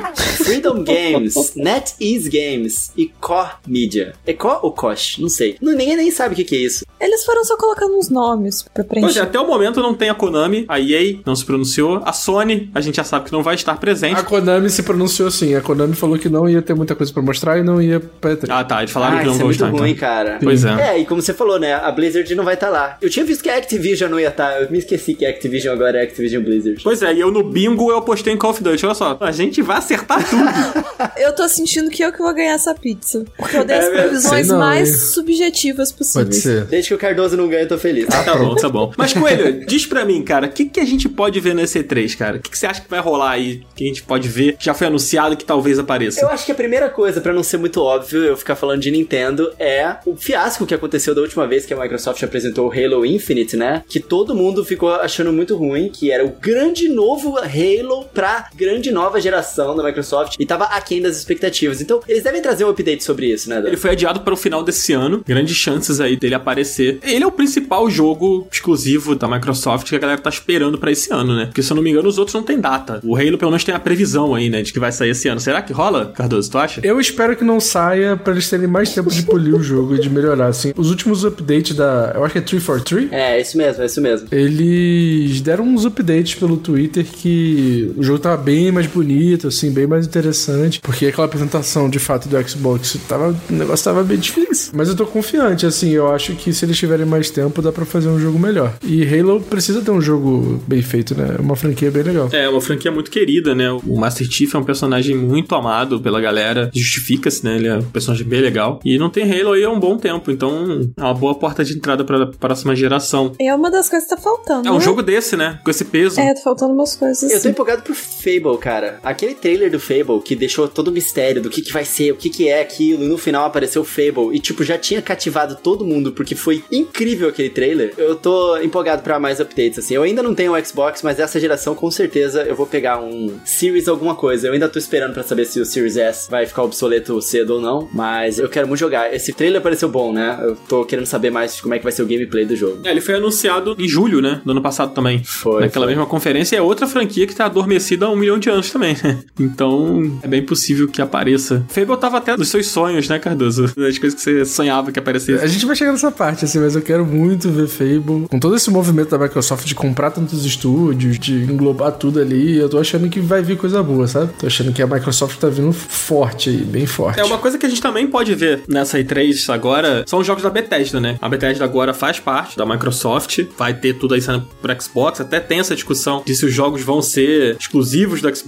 Freedom Games, NetEase Games e Core Media. É Core ou Koch? Não sei. Não, ninguém nem sabe o que, que é isso. Eles foram só colocando uns nomes pra Pois preencher. é, até o momento não tem a Konami, a EA não se pronunciou, a Sony, a gente já sabe que não vai estar presente. A Konami se pronunciou assim. A Konami falou que não ia ter muita coisa pra mostrar e não ia pra E3. Ah, tá, eles falaram ah, que não é vão muito estar. ruim, então. cara. Pois é. É, e como você falou, né? A Blizzard não vai estar lá. Eu tinha visto que a Activision não ia estar. Eu me esqueci que a Activision agora é Activision Blizzard. Pois é, e eu no bingo eu postei em Call of Duty. Olha só, a gente vai acertar tudo. Eu tô sentindo que eu que vou ganhar essa pizza. Porque eu dei as É, previsões não, mais hein? subjetivas Pode possíveis. ser. Desde que o Cardoso não ganha, eu tô feliz. tá bom, tá bom. Mas, Coelho, diz pra mim, cara, o que, que a gente pode ver nesse E3, cara? O que, que você acha que vai rolar aí? Que a gente pode ver? que Já foi anunciado que talvez apareça. Eu acho que a primeira coisa, pra não ser muito óbvio eu ficar falando de Nintendo, é o fiasco que aconteceu da última vez que a Microsoft apresentou o Halo Infinite, né? Que todo mundo ficou achando muito ruim, que era o grande novo Halo pra grande nova geração da Microsoft e tava aquém das expectativas. Então, eles devem trazer um update sobre isso, né? Dan? Ele foi adiado para o final desse ano. Grandes chances aí dele aparecer. Ele é o principal jogo exclusivo da Microsoft que a galera tá esperando pra esse ano, né? Porque se eu não me engano, os outros não tem data. O Halo pelo menos tem a previsão aí, né? De que vai sair esse ano. Será que rola, Cardoso? Tu acha? Eu espero que não saia pra eles terem mais tempo de polir o jogo e de melhorar, assim. Os últimos updates da... Eu acho que é 343. É, isso mesmo, é isso mesmo. Eles deram uns updates pelo Twitter que o jogo tava bem mais bonito, assim, bem mais interessante. Porque aquela apresentação, de fato, do Xbox, tava, o negócio tava bem difícil. Mas eu tô confiante, assim, eu acho que se eles tiverem mais tempo, dá pra fazer um jogo melhor. E Halo precisa ter um jogo bem feito, né? É uma franquia bem legal. É, uma franquia muito querida, né? O Master Chief é um personagem muito amado pela galera. Justifica-se, né? Ele é um personagem bem legal. E não tem Halo aí há um bom tempo. Então, é uma boa porta de entrada pra próxima geração. É uma das coisas que tá faltando. É um né? jogo desse, né? Com esse peso. É, tá faltando umas coisas Eu tô assim. empolgado pro Fable, cara. Aquele trailer do Fable que deixou todo o mistério do que, que vai ser, o que, que é aquilo, e no final apareceu o Fable. E, tipo, já tinha cativado todo mundo, porque foi incrível aquele trailer. Eu tô empolgado pra mais updates, assim. Eu ainda não tenho um Xbox, mas essa geração, com certeza, eu vou pegar um Series alguma coisa. Eu ainda tô esperando pra saber se o Series S vai ficar obsoleto cedo ou não, mas eu quero muito jogar. Esse trailer pareceu bom, né? Eu tô querendo saber mais como é que vai ser o gameplay do jogo. É, ele foi anunciado em julho, né? Do ano passado também. Foi, Naquela foi. mesma conferência. É outra franquia que tá adormecida há um milhão de anos também, né? Então, é bem possível que apareça. Fable tava até nos seus sonhos, né, Cardoso? Das coisas que você sonhava que aparecesse. A gente vai chegar nessa parte, assim, mas eu quero muito ver Fable. Com todo esse movimento da Microsoft de comprar tantos estúdios, de englobar tudo ali, eu tô achando que vai vir coisa boa, sabe? Tô achando que a Microsoft tá vindo forte aí, bem forte. É uma coisa que a gente também pode ver nessa E3 agora são os jogos da Bethesda, né? A Bethesda agora faz parte da Microsoft, vai ter tudo aí saindo pro Xbox, até tem essa discussão de se os jogos vão ser exclusivos do Xbox,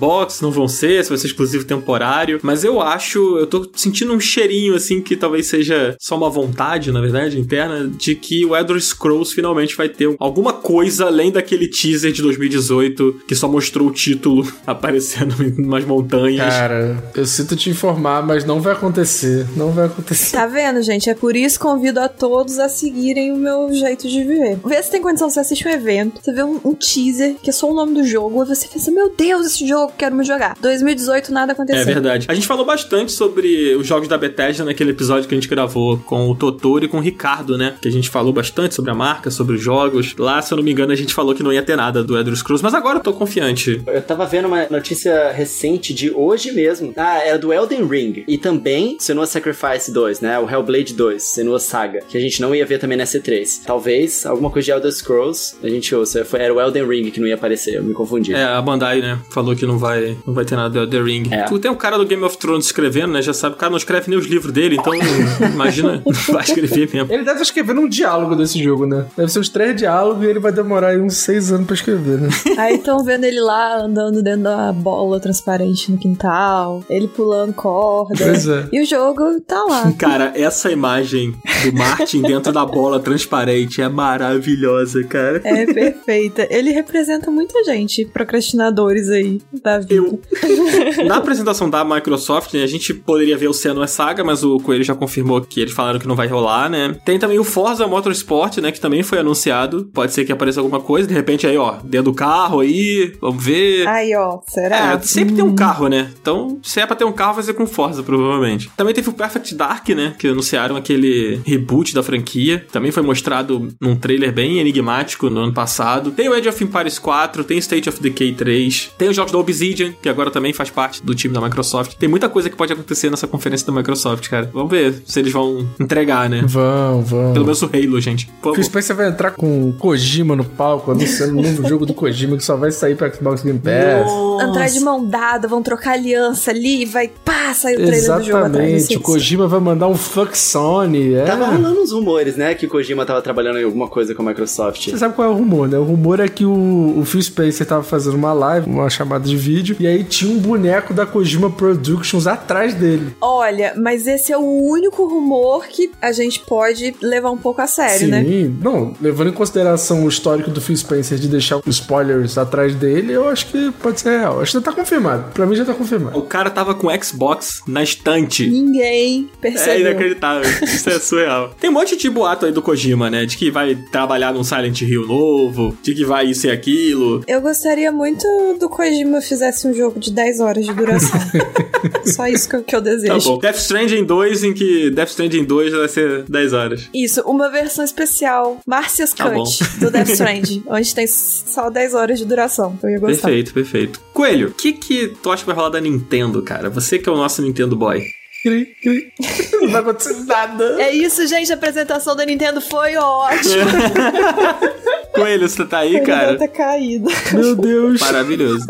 não vão ser, se vai ser exclusivo temporário, mas eu acho, eu tô sentindo um cheirinho assim que talvez seja só uma vontade, na verdade, interna, de que o Elder Scrolls finalmente vai ter alguma coisa além daquele teaser de 2018 que só mostrou o título aparecendo em umas montanhas. Cara, eu sinto te informar, mas não vai acontecer. Não vai acontecer. Tá vendo, gente? É por isso que convido a todos a seguirem o meu jeito de viver. Vê se tem condição, você assiste um evento, você vê um, um teaser, que é só o nome do jogo, e você pensa, meu Deus, esse jogo, quero me jogar. 2018, nada aconteceu. É verdade. A gente falou bastante sobre os jogos da Bethesda naquele episódio que a gente gravou com o Totoro e com o Ricardo, né? Que a gente falou bastante sobre a marca, sobre os jogos. Lá, se eu não me engano, a gente falou que não ia ter nada do Elder Scrolls, mas agora eu tô confiante. Eu tava vendo uma notícia recente de hoje mesmo. Ah, era do Elden Ring. E também Senua Sacrifice 2, né? O Hellblade 2, Senua Saga. Que a gente não ia ver também na C3. Talvez alguma coisa de Elder Scrolls a gente ouça. Foi- Era o Elden Ring que não ia aparecer, eu me confundi. É, a Bandai, né, falou que não vai, não vai ter nada do Elder Ring. É. Tu tem um cara do Game of Thrones escrevendo, né? Já sabe, o cara não escreve nem os livros dele, então imagina, vai escrever mesmo. Ele deve estar escrevendo um diálogo desse jogo, né? Deve ser uns três diálogos e ele vai demorar aí uns seis anos pra escrever, né? Aí estão vendo ele lá andando dentro da bola transparente no quintal, ele pulando corda. Pois é. E o jogo tá lá. Cara, essa imagem do Martin dentro da bola transparente é maravilhosa, cara. É perfeita. Ele representa muita gente, procrastinadores aí da vida. Eu. Na apresentação da Microsoft, né, a gente poderia ver o Senua Saga, mas o Coelho já confirmou que eles falaram que não vai rolar, né? Tem também o Forza Motorsport, né, que também foi anunciado. Pode ser que apareça alguma coisa, de repente aí, ó, dentro do carro aí, vamos ver. Aí, ó, será? É, sempre tem um carro, né? Então, se é pra ter um carro, vai ser com Forza, provavelmente. Também teve o Perfect Dark, né? Que anunciaram aquele reboot da franquia. Também foi mostrado num trailer bem enigmático no ano passado. Tem o Age of Empires 4, tem State of Decay 3, tem os jogos da Obsidian, que agora também faz parte do time da Microsoft. Tem muita coisa que pode acontecer nessa conferência da Microsoft, cara. Vamos ver se eles vão entregar, né? Vão, vão. Pelo menos o Halo, gente. Por Phil. Spencer vai entrar com Kojima no palco, anunciando um novo jogo do Kojima que só vai sair pra Xbox Game Pass. Entrar de mão dada, vão trocar aliança ali, vai pá, sai o trailer do jogo atrás. Exatamente, assim. o Kojima vai mandar um fuck Sony, é. Tava rolando uns rumores, né? Que o Kojima tava trabalhando em alguma coisa com a Microsoft. Você sabe qual é o rumor, né? O rumor é que o, o Phil Spencer tava fazendo uma live, uma chamada de vídeo, e aí tinha um boneco da Kojima Productions atrás dele. Olha, mas esse é o único rumor que a gente pode levar um pouco a sério, Sim, né? não, levando em consideração o histórico do Phil Spencer de deixar os spoilers atrás dele, eu acho que pode ser real. Acho que já tá confirmado. Pra mim já tá confirmado. O cara tava com o Xbox na estante. Ninguém É percebeu. inacreditável. Isso é surreal. Tem um monte de boato aí do Kojima, né? De que vai trabalhar num Silent Hill novo, de que vai isso e aquilo. Eu gostaria muito do Kojima fizesse um jogo de 10 horas de duração. Só isso que eu, que eu Tá desejo. bom. Death Stranding 2, em que Death Stranding 2 vai ser 10 horas. Isso, uma versão especial, Marcia's Tá Cut, do Death Stranding, onde tem só 10 horas de duração. Eu ia gostar. Perfeito, perfeito. Coelho, o que que tu acha que vai rolar da Nintendo, cara? Você que é o nosso Nintendo Boy. Cri, cri. Não vai acontecer nada. É isso, gente. A apresentação da Nintendo foi ótima. Coelho, você tá aí, cara? tá caído. Meu Deus. Maravilhoso.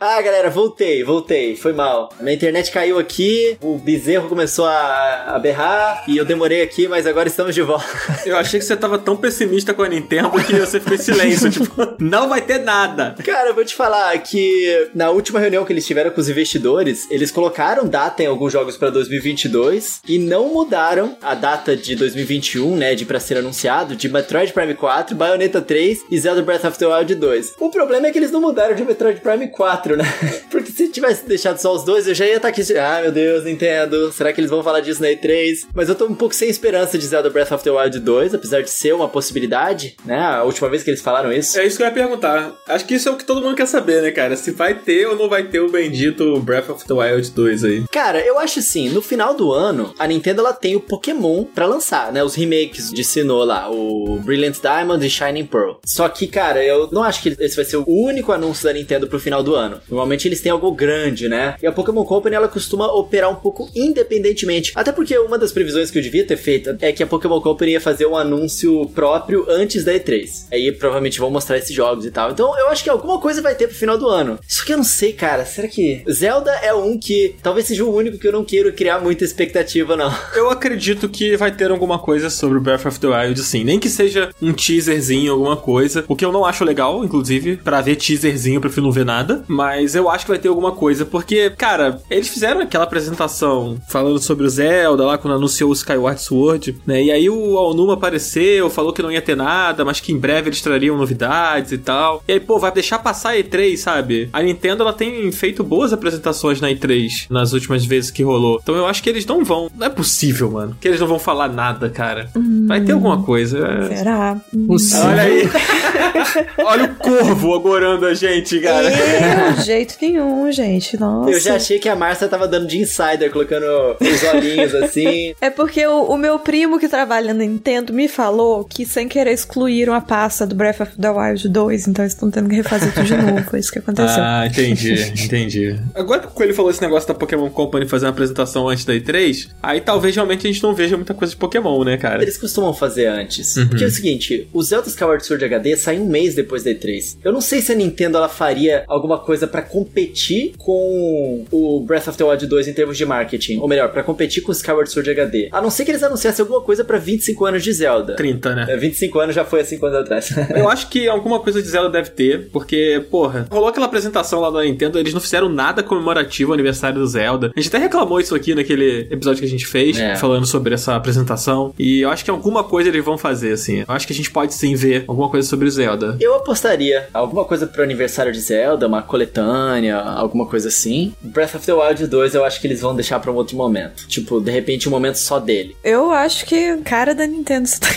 Ah, galera, voltei, voltei. Foi mal. Minha internet caiu aqui, o bezerro começou a, a berrar e eu demorei aqui, mas agora estamos de volta. Eu achei que você tava tão pessimista com a Nintendo que você ficou em silêncio. tipo, não vai ter nada. Cara, eu vou te falar que na última reunião que eles tiveram com os investidores, eles colocaram data em alguns jogos pra 2022 e não mudaram a data de 2021, né, de pra ser anunciado, de Metroid Prime 4, Bayonetta 3 e Zelda Breath of the Wild 2. O problema é que eles não mudaram de Metroid Prime 4, né? Porque se tivesse deixado só os dois, eu já ia estar aqui, ah, meu Deus, Nintendo, será que eles vão falar disso na E3? Mas eu tô um pouco sem esperança de Zelda Breath of the Wild 2, apesar de ser uma possibilidade, né? A última vez que eles falaram isso. É isso que eu ia perguntar. Acho que isso é o que todo mundo quer saber, né, cara? Se vai ter ou não vai ter o bendito Breath of the Wild 2 aí. Cara, eu acho assim, no final do ano, a Nintendo ela tem o Pokémon pra lançar, né? Os remakes de Sinnoh lá, o Brilliant Diamond e Shining Pearl. Só que, cara, eu não acho que esse vai ser o único anúncio da Nintendo pro final do ano. Normalmente eles têm algo grande, né? E a Pokémon Company ela costuma operar um pouco independentemente. Até porque uma das previsões que eu devia ter feito é que a Pokémon Company ia fazer um anúncio próprio antes da E3. Aí provavelmente vão mostrar esses jogos e tal. Então eu acho que alguma coisa vai ter pro final do ano. Só que eu não sei, cara. Será que. Zelda é um que talvez seja o único que eu não quero criar muita expectativa, não. Eu acredito que vai ter alguma coisa sobre o Breath of the Wild, sim. Nem que seja um teaserzinho, alguma coisa. O que eu não acho legal, inclusive, pra ver teaserzinho, eu prefiro não ver nada. Mas eu acho que vai ter alguma coisa, porque, cara, eles fizeram aquela apresentação falando sobre o Zelda lá quando anunciou o Skyward Sword, né? E aí o Aonuma apareceu, falou que não ia ter nada, mas que em breve eles trariam novidades e tal. E aí, pô, vai deixar passar a E3, sabe? A Nintendo, ela tem feito boas apresentações na E3 nas últimas vezes que rolou. Então eu acho que eles não vão. Não é possível, mano. Que eles não vão falar nada, cara. Vai ter alguma coisa. é. Será? Possível. Olha aí. Olha o corvo agorando a gente, cara. Eu, de jeito nenhum, gente. Nossa. Eu já achei que a Márcia tava dando de insider, colocando os olhinhos assim. É porque o, o meu primo que trabalha na Nintendo me falou que sem querer excluíram a pasta do Breath of the Wild 2, então eles estão tendo que refazer tudo de novo. Foi isso que aconteceu. Ah, entendi, entendi. Agora que o Coelho falou esse negócio da Pokémon Company fazer uma apresentação antes da E3, aí talvez realmente a gente não veja muita coisa de Pokémon, né, cara? Eles costumam fazer antes. Porque é o seguinte, o Zelda Skyward Sword HD sai um mês depois da E3. Eu não sei se a Nintendo ela faria alguma coisa pra competir com o Breath of the Wild 2 em termos de marketing. Ou melhor, pra competir com o Skyward Sword HD. A não ser que eles anunciassem alguma coisa pra 25 anos de Zelda. 30, né? É, 25 anos já foi há 5 anos atrás. Eu acho que alguma coisa de Zelda deve ter, porque, porra, rolou aquela apresentação lá da Nintendo, eles não fizeram nada comemorativo ao aniversário do Zelda. A gente até reclamou isso aqui naquele episódio que a gente fez, É. falando sobre essa apresentação. E eu acho que alguma coisa eles vão fazer, assim. Eu acho que a gente pode sim ver alguma coisa sobre o Zelda. Eu apostaria alguma coisa pro aniversário de Zelda, uma coletânea, alguma coisa assim. Breath of the Wild 2 eu acho que eles vão deixar pra um outro momento. Tipo, de repente um momento só dele. Eu acho que cara da Nintendo está.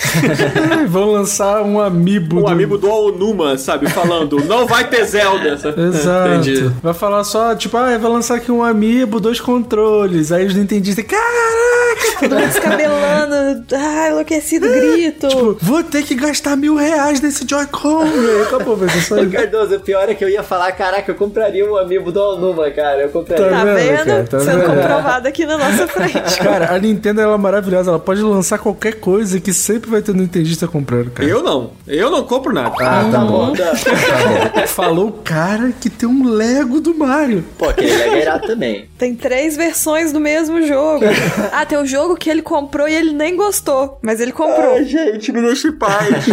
Ai, Vão lançar um amiibo. Um do- amigo do Onuma, sabe, falando, não vai ter Zelda. sabe? Exato. Entendi. Vai falar só, tipo, ah, vai lançar aqui um amiibo, dois controles. Aí os nintendistas, caraca! Todo mundo descabelando. Ah, enlouquecido, grito. Tipo, vou ter que gastar mil reais nesse Joy-Con. E aí acabou, vai ser só isso. Cardoso, o pior é que eu ia falar, caraca, eu compraria um amiibo do Alnuma, cara. Eu compraria. Tá vendo, vendo? cara? Tá Sendo vendo? comprovado aqui na nossa frente. Cara, a Nintendo ela é maravilhosa, ela pode lançar qualquer coisa que sempre vai ter Nintendista comprando, cara. Eu não. Eu não compro nada. Ah, tá bom. Tá. Tá bom. Falou o cara que tem um Lego do Mario. Pô, aquele Lego é irado também. Tem três versões do mesmo jogo. Ah, tem o jogo que ele comprou e ele nem gostou, mas ele comprou. gente, me deixa em paz.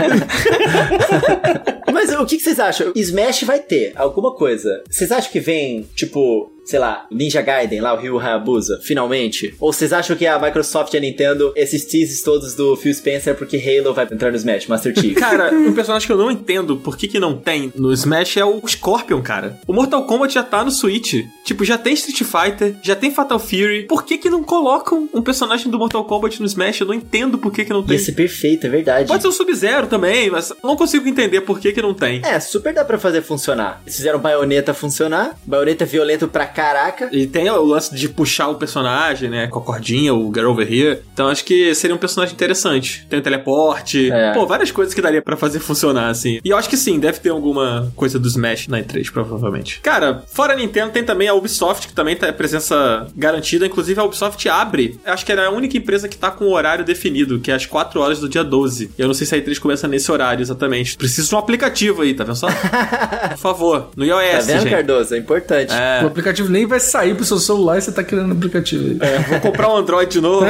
Mas o que, vocês acham? Smash vai ter alguma coisa. Vocês acham que vem, tipo, sei lá, Ninja Gaiden, lá o Ryu Hayabusa, finalmente? Ou vocês acham que a Microsoft e a Nintendo, esses teases todos do Phil Spencer, porque Halo vai entrar no Smash, Master Chief? Cara, um personagem que eu não entendo por que, que não tem no Smash é o Scorpion, cara. O Mortal Kombat já tá no Switch. Tipo, já tem Street Fighter, já tem Fatal Fury. Por que que não colocam um personagem do Mortal Kombat no Smash? Eu não entendo por que que não tem. Ia ser perfeito, é verdade. Pode ser o Sub-Zero também, mas não consigo entender por que que não tem. É, super dá pra fazer funcionar. Eles fizeram baioneta funcionar. Baioneta violento pra caraca. E tem o lance de puxar o personagem, né? Com a cordinha, o Get Over Here. Então acho que seria um personagem interessante. Tem o teleporte. É. Pô, várias coisas que daria pra fazer funcionar, assim. E eu acho que sim, deve ter alguma coisa do Smash na E3, provavelmente. Cara, fora a Nintendo, tem também a Ubisoft, que também tá presença garantida. Inclusive, a Ubisoft abre. Acho que era a única empresa que tá com o horário definido, que é às 4 horas do dia 12. Eu não sei se a E3 começa nesse horário exatamente. Preciso de um aplicativo aí, tá vendo só? Por favor, no iOS, Tá vendo, gente. Cardoso? É importante. É. O aplicativo nem vai sair pro seu celular e você tá criando aplicativo aí. É, vou comprar um Android de novo.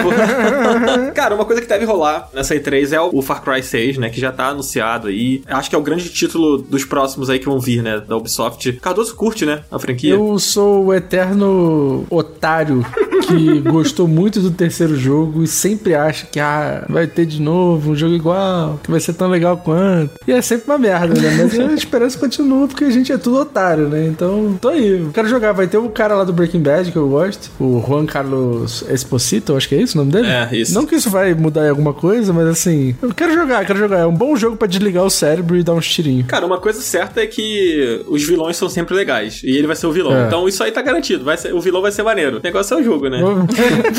Cara, uma coisa que deve rolar nessa E3 é o Far Cry 6, né? Que já tá anunciado aí. Acho que é o grande título dos próximos aí que vão vir, né? Da Ubisoft. Cardoso curte, né? A franquia. Eu sou o eterno otário que gostou muito do terceiro jogo e sempre acha que ah, vai ter de novo um jogo igual, que vai ser tão legal quanto. E é sempre uma merda, né? Mas a esperança continua porque a gente é tudo otário, né? Então, tô aí. Quero jogar. Vai ter o cara lá do Breaking Bad que eu gosto, o Juan Carlos Esposito, acho que é isso o nome dele? É, isso. Não que isso vai mudar em alguma coisa, mas assim, eu quero jogar, quero jogar. É um bom jogo pra desligar o cérebro e dar uns tirinhos. Cara, uma coisa certa é que os vilões são sempre legais. E ele vai ser o vilão. É. Então isso aí tá garantido. Vai ser, o vilão vai ser maneiro. O negócio é o jogo, né?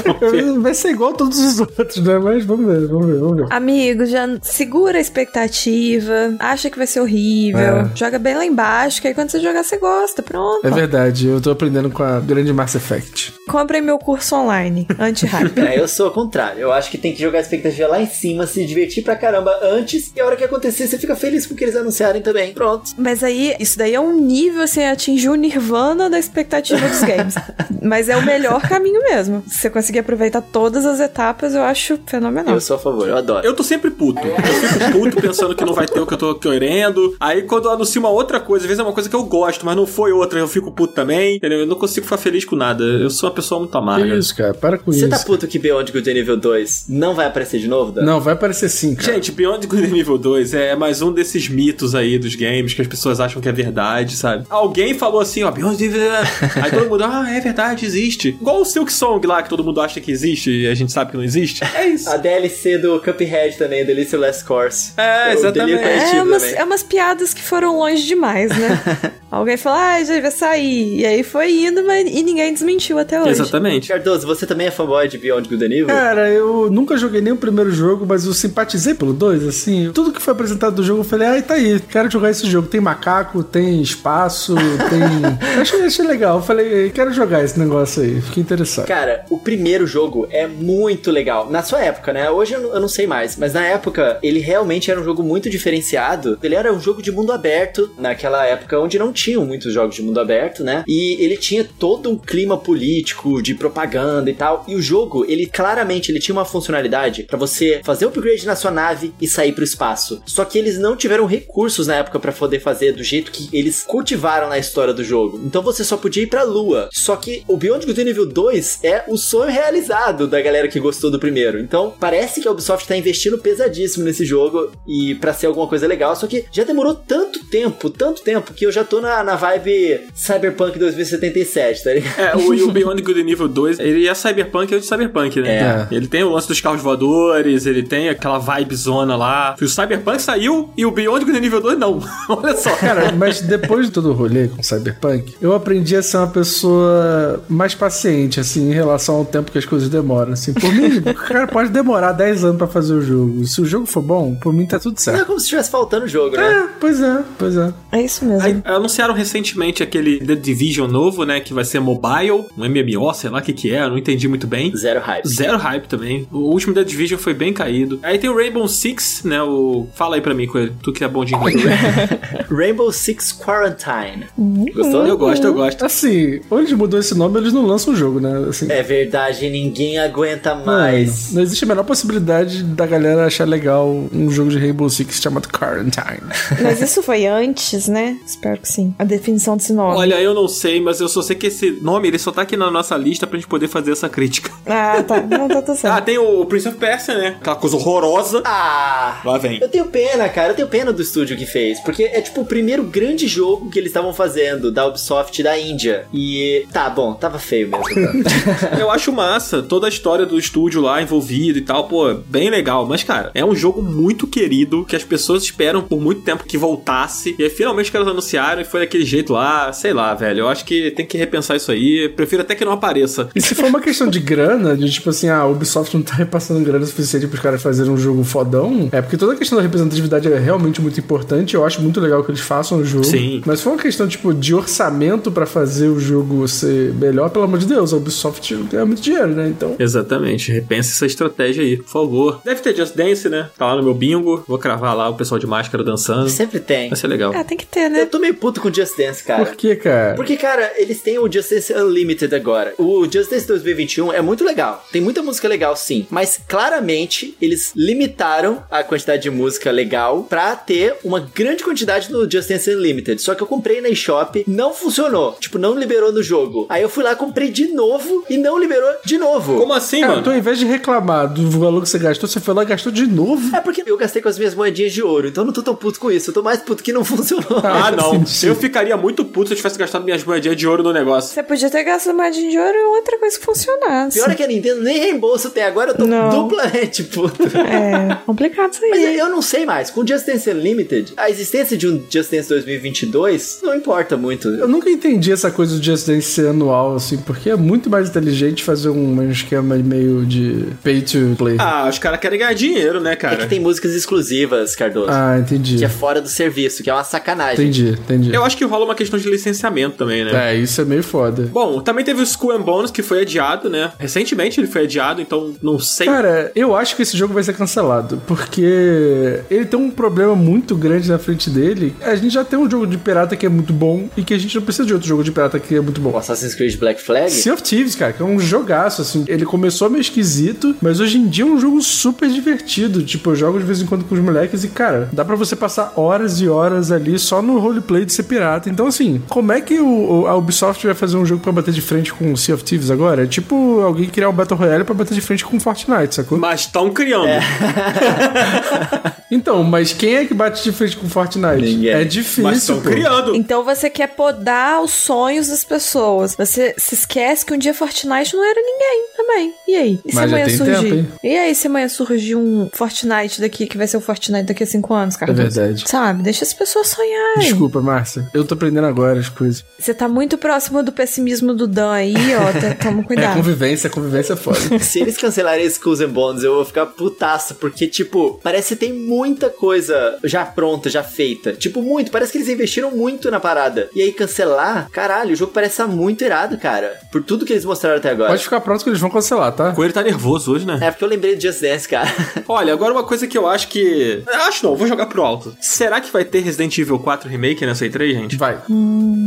Vai ser igual a todos os outros, né? Mas vamos ver, vamos ver, vamos ver. Amigo, já segura a expectativa, acha que vai ser horrível, É. joga bem lá embaixo, que aí quando você jogar você gosta, pronto. É verdade, eu tô aprendendo com a grande Mass Effect. Comprem meu curso online, anti-hype. É, eu sou o contrário. Eu acho que tem que jogar a expectativa lá em cima, se divertir pra caramba antes, e a hora que acontecer, você fica feliz com o que eles anunciarem também. Pronto. Mas aí, isso daí é um nível, assim, atingir o nirvana da expectativa dos games. Mas é o melhor caminho mesmo. Se você conseguir aproveitar todas as etapas, eu acho fenomenal. Eu sou a favor, eu adoro. Eu tô sempre puto. Eu fico puto pensando que não vai ter o que eu tô querendo. Aí quando eu anuncio uma outra coisa, às vezes é uma coisa que eu gosto, mas não foi outra, eu fico puto também. Entendeu? Eu não consigo ficar feliz com nada. Eu sou uma pessoa muito Que amarga. isso, cara, para com Você isso. tá puto que Beyond Good nível 2 não vai aparecer de novo, Dan? Não, vai aparecer sim, cara. Gente, Beyond Good and Evil 2 é mais um desses mitos aí dos games que as pessoas acham que é verdade, sabe? Alguém falou assim, ó, Beyond Evil... aí todo mundo, ah, é verdade, existe. Igual o Silk Song lá, que todo mundo acha que existe e a gente sabe que não existe. É isso. A DLC do Cuphead também, Delicious Last Course. É, o exatamente. É coletivo umas, é umas piadas que foram longe demais, né? Alguém falou, ah, já vai sair. E aí foi indo, mas e ninguém desmentiu até hoje. Exatamente. Cardoso, você também é fanboy de Beyond Good and Evil? Cara, eu nunca joguei nem o primeiro jogo, mas eu simpatizei pelo 2, assim. Tudo que foi apresentado do jogo, eu falei, ai, tá aí, quero jogar esse jogo. Tem macaco, tem espaço, tem. Achei, achei legal. Eu falei, quero jogar esse negócio aí. Fiquei interessado. Cara, o primeiro jogo é muito legal. Na sua época, né? Hoje eu não, eu não sei mais, mas na época ele realmente era um jogo muito diferenciado. Ele era um jogo de mundo aberto, naquela época onde não tinham muitos jogos de mundo aberto, né? E ele tinha todo um clima político, de propaganda e tal. E o jogo, ele claramente ele tinha uma funcionalidade pra você fazer o upgrade na sua nave e sair pro espaço. Só que eles não tiveram recursos na época pra poder fazer do jeito que eles cultivaram na história do jogo. Então você só podia ir pra lua. Só que o Beyond Good Evil 2 é o sonho realizado da galera que gostou do primeiro. Então parece que a Ubisoft tá investindo pesadíssimo nesse jogo e pra ser alguma coisa legal. Só que já demorou tanto tempo, tanto tempo que eu já tô na na, na vibe Cyberpunk 2077, tá ligado? É, o, e o Beyond Good Evil 2, ele é Cyberpunk, é o de Cyberpunk, né? É. Ele tem o lance dos carros voadores, ele tem aquela vibe zona lá. O Cyberpunk saiu e o Beyond Good Evil 2 não. Olha só. Cara, mas depois de todo o rolê com Cyberpunk, eu aprendi a ser uma pessoa mais paciente, assim, em relação ao tempo que as coisas demoram. Assim, por mim, cara, pode demorar 10 anos pra fazer o jogo. Se o jogo for bom, por mim tá tudo Não é certo. como se estivesse faltando o jogo, né? É, pois é, pois é. É isso mesmo. Aí, anunciaram recentemente aquele The Division novo, né? Que vai ser mobile, um MMO, sei lá o que que é, eu não entendi muito bem. Zero hype. Zero hype também. O último The Division foi bem caído. Aí tem o Rainbow Six, né? O. Fala aí pra mim, Coelho. Tu que é bom de inglês. Rainbow Six Quarantine. Gostou? eu gosto, eu gosto. Assim, ou eles mudam esse nome, eles não lançam o jogo, né? Assim, É verdade, ninguém aguenta mais. não existe a menor possibilidade da galera achar legal um jogo de Rainbow Six chamado Quarantine. Mas isso foi antes, né? Espero que sim. A definição desse nome. Olha, eu não sei, mas eu só sei que esse nome ele só tá aqui na nossa lista pra gente poder fazer essa crítica. Ah, tá. Não, tá, tá Ah, certo. tem o Prince of Persia, né? Aquela coisa horrorosa. Ah! Lá vem. Eu tenho pena, cara. Eu tenho pena do estúdio que fez. Porque é tipo o primeiro grande jogo que eles estavam fazendo da Ubisoft da Índia. E tá bom, tava feio mesmo. Tá? Eu acho massa toda a história do estúdio lá envolvido e tal, pô, bem legal. Mas, cara, é um jogo muito querido que as pessoas esperam por muito tempo que voltasse. E aí, finalmente os caras anunciaram e foi daquele jeito lá. Sei lá, velho. Eu acho que tem que repensar isso aí. Eu prefiro até que não apareça. E se for uma questão de grana, de tipo assim, ah, a Ubisoft não tá repassando grana suficiente pros caras fazerem um jogo fodão, é porque toda a questão da representatividade é realmente muito importante. Eu acho muito legal que eles façam o jogo. Sim. Mas se for uma questão, tipo, de orçamento pra fazer o jogo ser melhor, pelo amor de Deus, a Ubisoft ganha muito dinheiro, né? Então. Exatamente. Repense essa estratégia aí, por favor. Deve ter Just Dance, né? Tá lá no meu bingo. Vou cravar lá o pessoal de máscara dançando. Sempre tem. Vai ser legal. Ah, tem que ter, Eu né? tô meio puto com o Just Dance, cara. Por que, cara? Porque, cara, eles têm o Just Dance Unlimited agora. O Just Dance 2021 é muito legal. Tem muita música legal, sim. Mas claramente eles limitaram a quantidade de música legal pra ter uma grande quantidade no Just Dance Unlimited. Só que eu comprei na eShop, não funcionou. Tipo, não liberou no jogo. Aí eu fui lá, comprei de novo e não liberou de novo. Como assim, Cara, mano? então ao invés de reclamar do valor que você gastou, você foi lá e gastou de novo. É porque eu gastei com as minhas moedinhas de ouro, então eu não tô tão puto com isso. Eu tô mais puto que não funcionou. Ah, não. Eu ficaria muito puto se eu tivesse gastado minhas moedinhas de ouro no negócio. Você podia ter gastado moedinha de ouro em outra coisa que funcionasse. Pior é que a Nintendo nem reembolso tem agora, eu tô Não. duplamente puto. É complicado isso Mas aí. eu não sei mais. Com Just Dance Unlimited, a existência de um Just Dance 2022 não importa muito. Eu nunca entendi essa coisa do Just Dance ser anual, assim, porque é muito mais inteligente fazer um, esquema meio de pay to play. Ah, os caras querem ganhar dinheiro, né, É cara? que tem músicas exclusivas, Cardoso. Ah, entendi. Que é fora do serviço, que é uma sacanagem. Entendi, entendi. Eu acho que rola uma questão de licenciamento também, né? É, isso é meio foda. Bom, também teve o Skull and Bones, que foi adiado, né? Recentemente ele foi adiado, então não sei. Cara, eu acho que esse jogo vai ser cancelado, porque ele tem um problema muito grande na frente dele. A gente já tem um jogo de pirata que é muito bom e que a gente não precisa de outro jogo de pirata que é muito bom. O Assassin's Creed Black Flag? Sea of Thieves, cara, que é um jogaço, assim. Ele começou meio esquisito, mas hoje em dia é um jogo super divertido. Tipo, eu jogo de vez em quando com os moleques e, cara, dá pra você passar horas e horas ali só no roleplay de ser pirata. Então, assim, como é que o, a Ubisoft vai fazer um jogo pra bater de frente com o Sea of Thieves agora? É tipo alguém criar um Battle Royale pra bater de frente com Fortnite, sacou? Mas estão criando. Então, mas quem é que bate de frente com Fortnite? Ninguém. É difícil, Mas estão criando. Então você quer podar os sonhos das pessoas. Você se esquece que um dia Fortnite não era ninguém também. E aí? E se Mas já amanhã tem surgir? tempo, e aí, se amanhã surgir um Fortnite daqui, que vai ser o Fortnite daqui a cinco anos, cara? É verdade. Sabe? Deixa as pessoas sonharem. Desculpa, Márcia. Eu tô aprendendo agora as coisas. Você tá muito próximo do pessimismo do Dan aí, ó. Tá- Toma É, cuidado. convivência, convivência é foda. Se eles cancelarem Skulls and Bones, eu vou ficar putaço, porque, tipo, parece que tem muita coisa já pronta, já feita. Tipo, muito. Parece que eles investiram muito na parada. E aí cancelar, caralho, o jogo parece estar muito irado, cara. Por tudo que eles mostraram até agora. Pode ficar pronto que eles vão cancelar, tá? O Coelho tá nervoso hoje, né? É porque eu lembrei de Just Dance, cara. Olha, agora uma coisa que eu acho que. Acho não, vou jogar pro alto. Será que vai ter Resident Evil 4 Remake nessa E3, gente? Vai.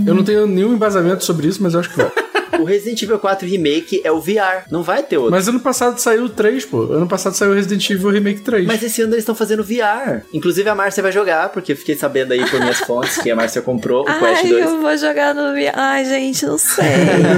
Eu não tenho nenhum embasamento sobre isso, mas eu acho que vai. O Resident Evil 4 Remake é o VR, não vai ter outro. Mas ano passado saiu o 3, pô. Ano passado saiu o Resident Evil Remake 3. Mas esse ano eles estão fazendo VR. Inclusive a Márcia vai jogar, porque eu fiquei sabendo aí por minhas fontes que a Márcia comprou o Quest Ai, 2. eu vou jogar no VR. Ai, gente, não sei.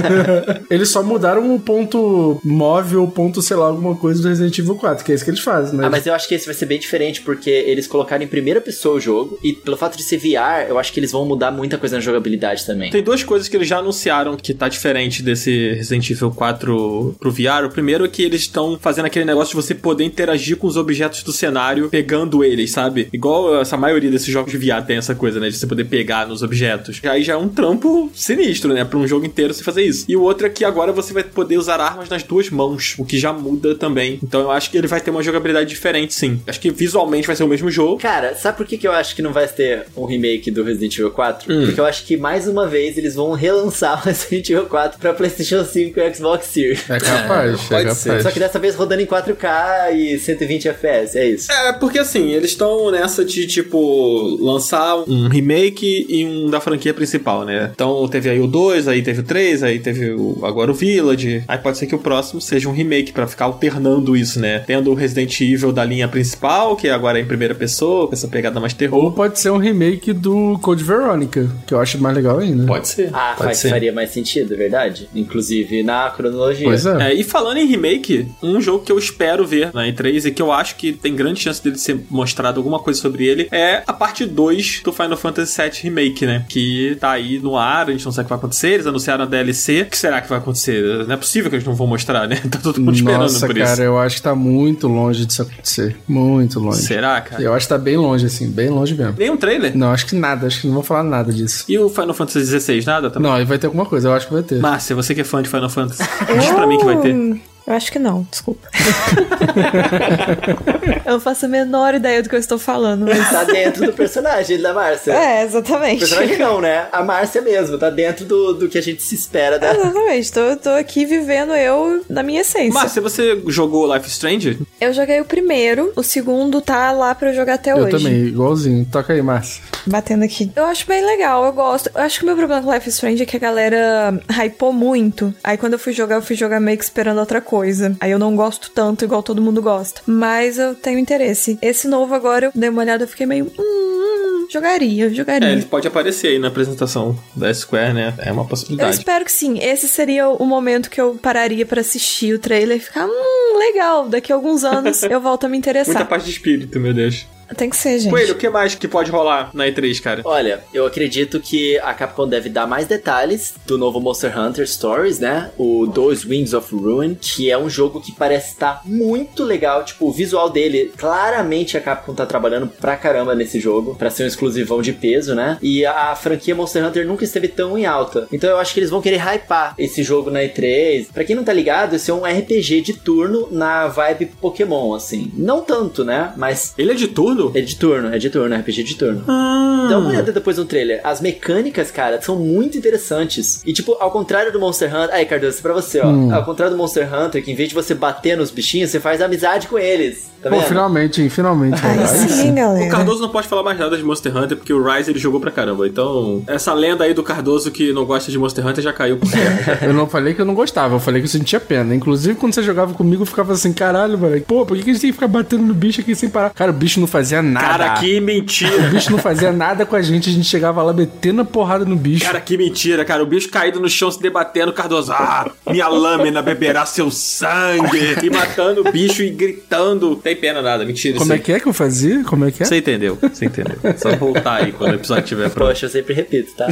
Eles só mudaram o ponto móvel, ponto, sei lá, alguma coisa do Resident Evil 4, que é isso que eles fazem, né? Ah, mas eu acho que esse vai ser bem diferente, porque eles colocaram em primeira pessoa o jogo, e pelo fato de ser VR, eu acho que eles vão mudar muita coisa na jogabilidade também. Tem duas coisas que eles já anunciaram que tá diferente desse Resident Evil 4 pro VR. O primeiro é que eles estão fazendo aquele negócio de você poder interagir com os objetos do cenário pegando eles, sabe? Igual essa maioria desses jogos de VR tem essa coisa, né? De você poder pegar nos objetos. Aí já é um trampo sinistro, né? Pra um jogo inteiro você fazer isso. E o outro é que agora você vai poder usar armas nas duas mãos, o que já muda também. Então eu acho que ele vai ter uma jogabilidade diferente, sim. Acho que visualmente vai ser o mesmo jogo. Cara, sabe por que, que eu acho que não vai ter um remake do Resident Evil 4? Porque eu acho que mais uma vez eles vão relançar o Resident Evil 4 pra PlayStation 5 e Xbox Series. É capaz, é, pode capaz. ser. Só que dessa vez rodando em 4K e 120 FPS, é isso. É, porque assim, eles estão nessa de, tipo, lançar um remake e um da franquia principal, né? Então teve aí o 2, aí teve o 3, aí teve o, agora o Village. Aí pode ser que o próximo seja um remake pra ficar alternando isso, né? Tendo o Resident Evil da linha principal, que agora é em primeira pessoa, com essa pegada mais Ou terror. pode ser um remake do Code Veronica, que eu acho mais legal ainda. Pode ser. Ah, pode faz, ser. faria mais sentido, é verdade. Inclusive na cronologia. Pois é. É, e falando em remake, um jogo que eu espero ver na E3 e que eu acho que tem grande chance dele ser mostrado alguma coisa sobre ele é a parte 2 do Final Fantasy VII Remake, né? Que tá aí no ar, a gente não sabe o que vai acontecer, eles anunciaram a DLC. O que será que vai acontecer? Não é possível que eles não vão mostrar, né? Tá todo mundo esperando Nossa, por cara, isso. eu acho que tá muito longe disso acontecer. Muito longe. Será, cara? Eu acho que tá bem longe, assim, bem longe mesmo. Nem um trailer? Não, acho que nada, acho que não vou falar nada disso. E o Final Fantasy XVI, nada também? Não, aí vai ter alguma coisa, eu acho que vai ter. Márcia, você que é fã de Final Fantasy, diz pra mim que vai ter. Eu acho que não, desculpa. eu não faço a menor ideia do que eu estou falando, mas. Tá dentro do personagem da Márcia. É, O exatamente. personagem não, né? A Márcia mesmo, tá dentro do, do que a gente se espera dela. Exatamente, tô, tô aqui vivendo eu na minha essência. Márcia, você jogou Life Strange? Eu joguei o primeiro, o segundo tá lá pra eu jogar até eu hoje. também, igualzinho. Toca aí, Márcia. Batendo aqui. Eu acho bem legal, eu gosto. Eu acho que o meu problema com Life Strange é que a galera hypou muito. Aí quando eu fui jogar, eu fui jogar meio que esperando outra coisa. Aí eu não gosto tanto, igual todo mundo gosta. Mas eu tenho interesse. Esse novo agora, eu dei uma olhada, eu fiquei meio. Hum, hum, jogaria, jogaria. É, ele pode aparecer aí na apresentação da Square, né? É uma Eu possibilidade. espero que sim. Esse seria o momento que eu pararia pra assistir o trailer e ficar, hum, legal. Daqui a alguns anos eu volto a me Muita interessar. paz de espírito, meu Deus. Tem que ser, gente. Coelho, o que mais que pode rolar na E3, cara? Olha, eu acredito que a Capcom deve dar mais detalhes do novo Monster Hunter Stories, né? O Those Wings of Ruin, que é um jogo que parece estar muito legal. Tipo, o visual dele, claramente a Capcom tá trabalhando pra caramba nesse jogo, pra ser um exclusivão de peso, né? E a franquia Monster Hunter nunca esteve tão em alta. Então eu acho que eles vão querer hypar esse jogo na E3. Pra quem não tá ligado, esse é um RPG de turno na vibe Pokémon, assim. Não tanto, né? Mas Ele é de turno? É de turno, é de turno, é RPG de turno. Ah. Dá uma olhada depois no trailer. As mecânicas, cara, são muito interessantes. E, tipo, ao contrário do Monster Hunter. Aí, Cardoso, pra você, ó. Hum. Ao contrário do Monster Hunter, que em vez de você bater nos bichinhos, você faz amizade com eles. Tá Pô, finalmente, hein? Finalmente. Cara. sim, galera. O Cardoso não pode falar mais nada de Monster Hunter porque o Rise ele jogou pra caramba. Então, essa lenda aí do Cardoso que não gosta de Monster Hunter já caiu por terra. Eu não falei que eu não gostava, eu falei que eu sentia pena. Inclusive, quando você jogava comigo, eu ficava assim, caralho, velho. Pô, por que que a gente tem que ficar batendo no bicho aqui sem parar? Cara, o bicho não fazia nada. Cara, que O mentira. bicho não fazia nada com a gente, a gente chegava lá metendo a porrada no bicho. Cara, que mentira, cara. O bicho caído no chão se debatendo, Cardoso. Ah, minha lâmina beberá seu sangue. E matando o bicho e gritando. Tem pena nada, mentira. Como isso é que é que eu fazia? Como é que é? Você entendeu, você entendeu. Só voltar aí quando o episódio estiver pronto. Poxa, eu sempre repito, tá?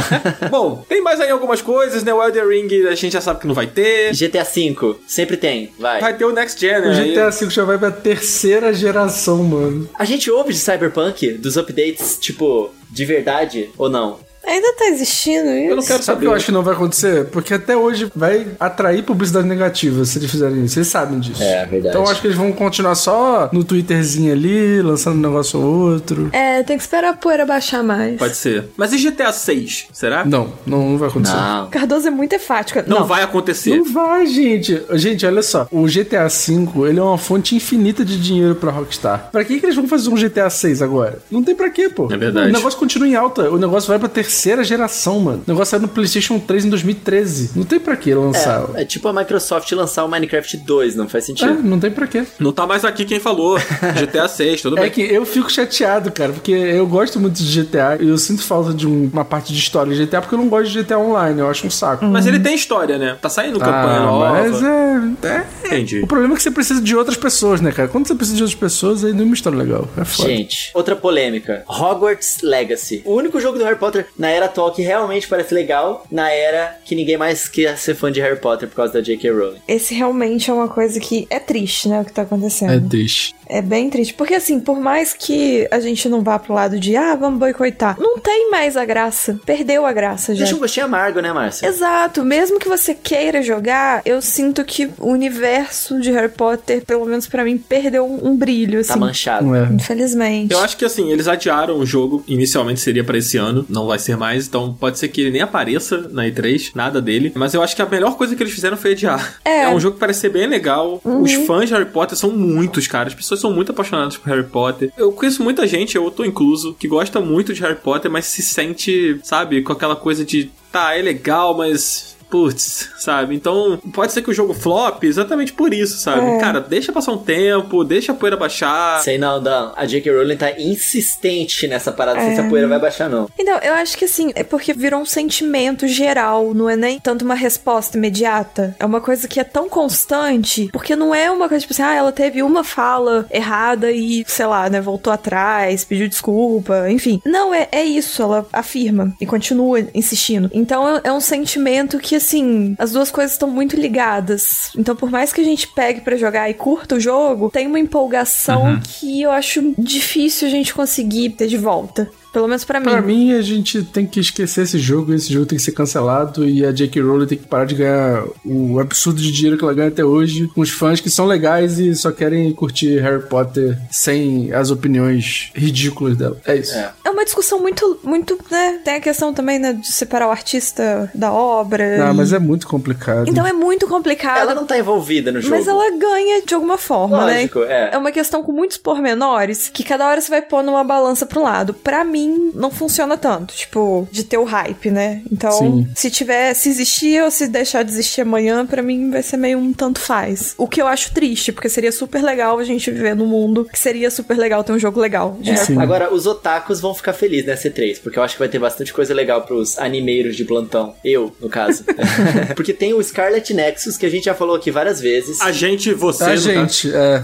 Bom, tem mais aí algumas coisas, né? O Elden Ring a gente já sabe que não vai ter. GTA V, sempre tem, vai. Vai ter o Next Gen, O né? GTA V já vai pra terceira geração, mano. A gente ouve de Cyberpunk, dos updates, tipo, de verdade ou não? Ainda tá existindo isso? Eu não quero Sabe o saber. que eu acho que não vai acontecer? Porque até hoje vai atrair publicidade negativa se eles fizerem isso. Eles sabem disso. É, verdade. Então eu acho que eles vão continuar só no Twitterzinho ali, lançando um negócio ou outro. É, tem que esperar a poeira baixar mais. Pode ser. Mas e GTA 6? Será? Não, não, não vai acontecer. Não. Cardoso é muito enfática. Não, vai acontecer. Não vai, gente. Gente, olha só. O GTA V, ele é uma fonte infinita de dinheiro pra Rockstar. Pra que, que eles vão fazer um GTA 6 agora? Não tem pra quê, pô. É verdade. O negócio continua em alta. O negócio vai pra terceira terceira geração, mano. O negócio saiu no PlayStation 3 em 2013. Não tem pra que lançar. É, é tipo a Microsoft lançar o Minecraft 2, não faz É, sentido. não tem pra quê. Não tá mais aqui quem falou. GTA 6, tudo É bem. que eu fico chateado, cara, porque eu gosto muito de GTA e eu sinto falta de um- uma parte de história de GTA porque eu não gosto de GTA Online, eu acho um saco. Mas ele tem história, né? Tá saindo campanha Ah, nova. mas é, é- Entendi. O problema é que você precisa de outras pessoas, né, cara? Quando você precisa de outras pessoas, aí não é uma história legal. É foda. Gente, outra polêmica. Hogwarts Legacy. O único jogo do Harry Potter na era atual que realmente parece legal, na era que ninguém mais quer ser fã de Harry Potter por causa da J.K. Rowling. Esse realmente é uma coisa que é triste, né? O que tá acontecendo. triste. É bem triste. Porque, assim, por mais que a gente não vá pro lado de, ah, vamos boicotar, não tem mais a graça. Perdeu a graça já. Deixa um gostinho amargo, né, Márcia? Exato, mesmo que você queira jogar, eu sinto que o universo de Harry Potter, pelo menos pra mim, perdeu um, um brilho, Tá assim. manchado. Não é. Infelizmente. Eu acho que assim, eles adiaram o jogo, inicialmente seria pra esse ano, não vai ser mais, então pode ser que ele nem apareça na E3, nada dele. Mas eu acho que a melhor coisa que eles fizeram foi adiar. É. um jogo que parece ser bem legal. Os fãs de Harry Potter são muitos, cara. As pessoas são muito apaixonadas por Harry Potter. Eu conheço muita gente, eu tô incluso, que gosta muito de Harry Potter, mas se sente, sabe, com aquela coisa de tá, é legal, mas. Putz, sabe? Então, pode ser que o jogo flop exatamente por isso, sabe? É. Cara, deixa passar um tempo, deixa a poeira baixar. Sei não, Dan. A J.K. Rowling tá insistente nessa parada, sem se a poeira vai baixar, não. Então, eu acho que assim, é porque virou um sentimento geral, não é nem tanto uma resposta imediata. É uma coisa que é tão constante, porque não é uma coisa tipo assim, ah, ela teve uma fala errada e, sei lá, né, voltou atrás, pediu desculpa, enfim. Não, é, é isso, ela afirma e continua insistindo. Então é, é um sentimento que, assim, as duas coisas estão muito ligadas. Então, por mais que a gente pegue pra jogar e curta o jogo, tem uma empolgação que eu acho difícil a gente conseguir ter de volta. Pelo menos pra mim. Pra mim, a gente tem que esquecer esse jogo, esse jogo tem que ser cancelado e a J.K. Rowling tem que parar de ganhar o absurdo de dinheiro que ela ganha até hoje com os fãs que são legais e só querem curtir Harry Potter sem as opiniões ridículas dela. É isso. É. É uma discussão muito, muito, né? Tem a questão também, né, de separar o artista da obra. Ah, e- mas é muito complicado. Então é muito complicado. Ela não tá envolvida no jogo. Mas ela ganha de alguma forma, Lógico, né? é. uma questão com muitos pormenores que cada hora você vai pôr numa balança pro lado. Pra mim, não funciona tanto, tipo, de ter o hype, né? Então, Sim. se tiver, se existir ou se deixar de existir amanhã, pra mim vai ser meio um tanto faz. O que eu acho triste, porque seria super legal a gente viver num mundo que seria super legal ter um jogo legal Sim. Agora, os otakus vão ficar felizes nessa C3, porque eu acho que vai ter bastante coisa legal pros animeiros de plantão. Eu, no caso. porque tem o Scarlet Nexus, que a gente já falou aqui várias vezes. A gente, você, A gente, é.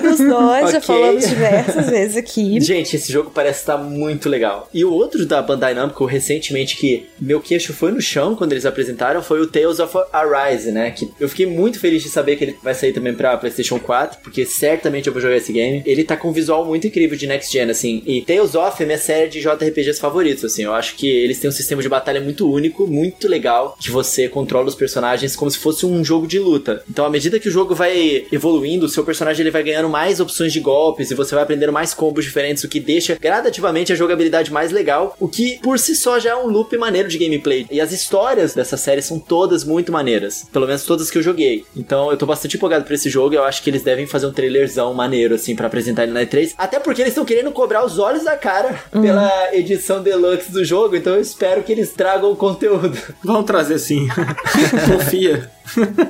Todos nós já Ok. falamos diversas vezes aqui. Gente, esse jogo parece estar muito legal. E o outro da Bandai Namco, recentemente, que meu queixo foi no chão quando eles apresentaram, foi o Tales of Arise, né? Que eu fiquei muito feliz de saber que ele vai sair também pra PlayStation 4, porque certamente eu vou jogar esse game. Ele tá com um visual muito incrível de Next Gen, assim. E Tales of é minha série de JRPGs favoritos, assim. Eu acho que eles têm um sistema de batalha muito único, muito legal, que você controla os personagens como se fosse um jogo de luta. Então, à medida que o jogo vai evoluindo, o seu personagem ele vai ganhando mais opções de golpes e você vai aprendendo mais combos diferentes, o que deixa gradativamente a jogabilidade mais legal, o que por si só já é um loop maneiro de gameplay. E as histórias dessa série são todas muito maneiras, pelo menos todas que eu joguei. Então eu tô bastante empolgado por esse jogo, eu acho que eles devem fazer um trailerzão maneiro assim pra apresentar ele na E3, até porque eles estão querendo cobrar os olhos da cara pela edição deluxe do jogo, então eu espero que eles tragam o conteúdo. Vamos trazer sim. Confia.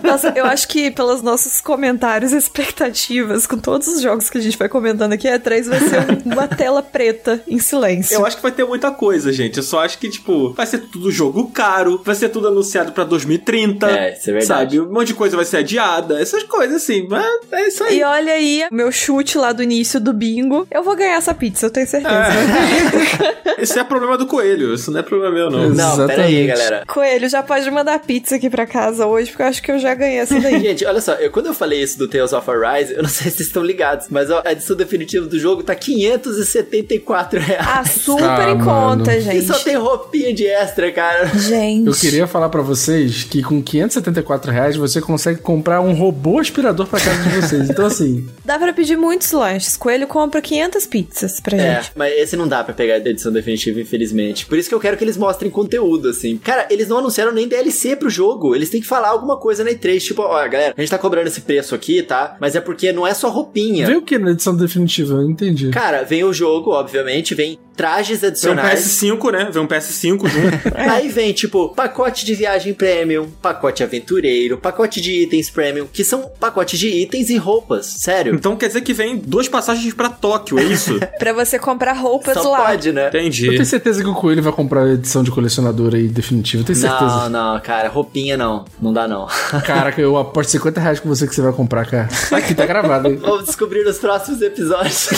Nossa, eu acho que pelos nossos comentários e expectativas, com todos os jogos que a gente vai comentando aqui, a 3 vai ser um- uma tela preta em silêncio. Eu acho que vai ter muita coisa, gente. Eu só acho que, tipo, vai ser tudo jogo caro, vai ser tudo anunciado pra 2030. É, isso é verdade. Sabe? Um monte de coisa vai ser adiada. Essas coisas, assim. Mas é isso aí. E olha aí, meu chute lá do início do bingo. Eu vou ganhar essa pizza, eu tenho certeza. Esse é problema do coelho. Isso não é problema meu, não. Não, pera aí, Exatamente. galera. Coelho, já pode mandar pizza aqui pra casa hoje, porque eu acho que eu já ganhei essa daí. Gente, olha só, eu, quando eu falei isso do Tales of Arise, eu não sei se vocês estão ligados, mas ó, a edição definitiva do jogo tá 574 reais. Ah, super Ah, em mano. conta, E gente. só tem roupinha de extra, cara. Gente. Eu queria falar pra vocês que com 574 reais você consegue comprar um robô aspirador pra casa de vocês. Então, assim, Dá pra pedir muitos lanches. Coelho compra 500 pizzas pra É, gente. mas esse não dá pra pegar da edição definitiva, infelizmente. Por isso que eu quero que eles mostrem conteúdo, assim. Cara, eles não anunciaram nem DLC pro jogo. Eles têm que falar alguma coisa na E3. Tipo, ó, galera, a gente tá cobrando esse preço aqui, tá? Mas é porque não é só roupinha. vem o que na edição definitiva? Eu não entendi. Cara, vem o jogo, obviamente, vem trajes Vem um adicionais. PS5, né? Vem um PS5 junto. Aí vem, tipo, pacote de viagem premium, pacote aventureiro, pacote de itens premium, que são pacotes de itens e roupas, sério. então quer dizer que vem duas passagens pra Tóquio, é isso? Pra você comprar roupas Só lá. pode, né? Eu Entendi. tenho certeza que o Coelho vai comprar a edição de colecionador aí definitiva. Eu tenho certeza. Não, não, cara, roupinha não. Não dá, não. Caraca, eu aposto 50 reais com você que você vai comprar, cara. Aqui tá gravado, hein? Vamos descobrir nos próximos episódios.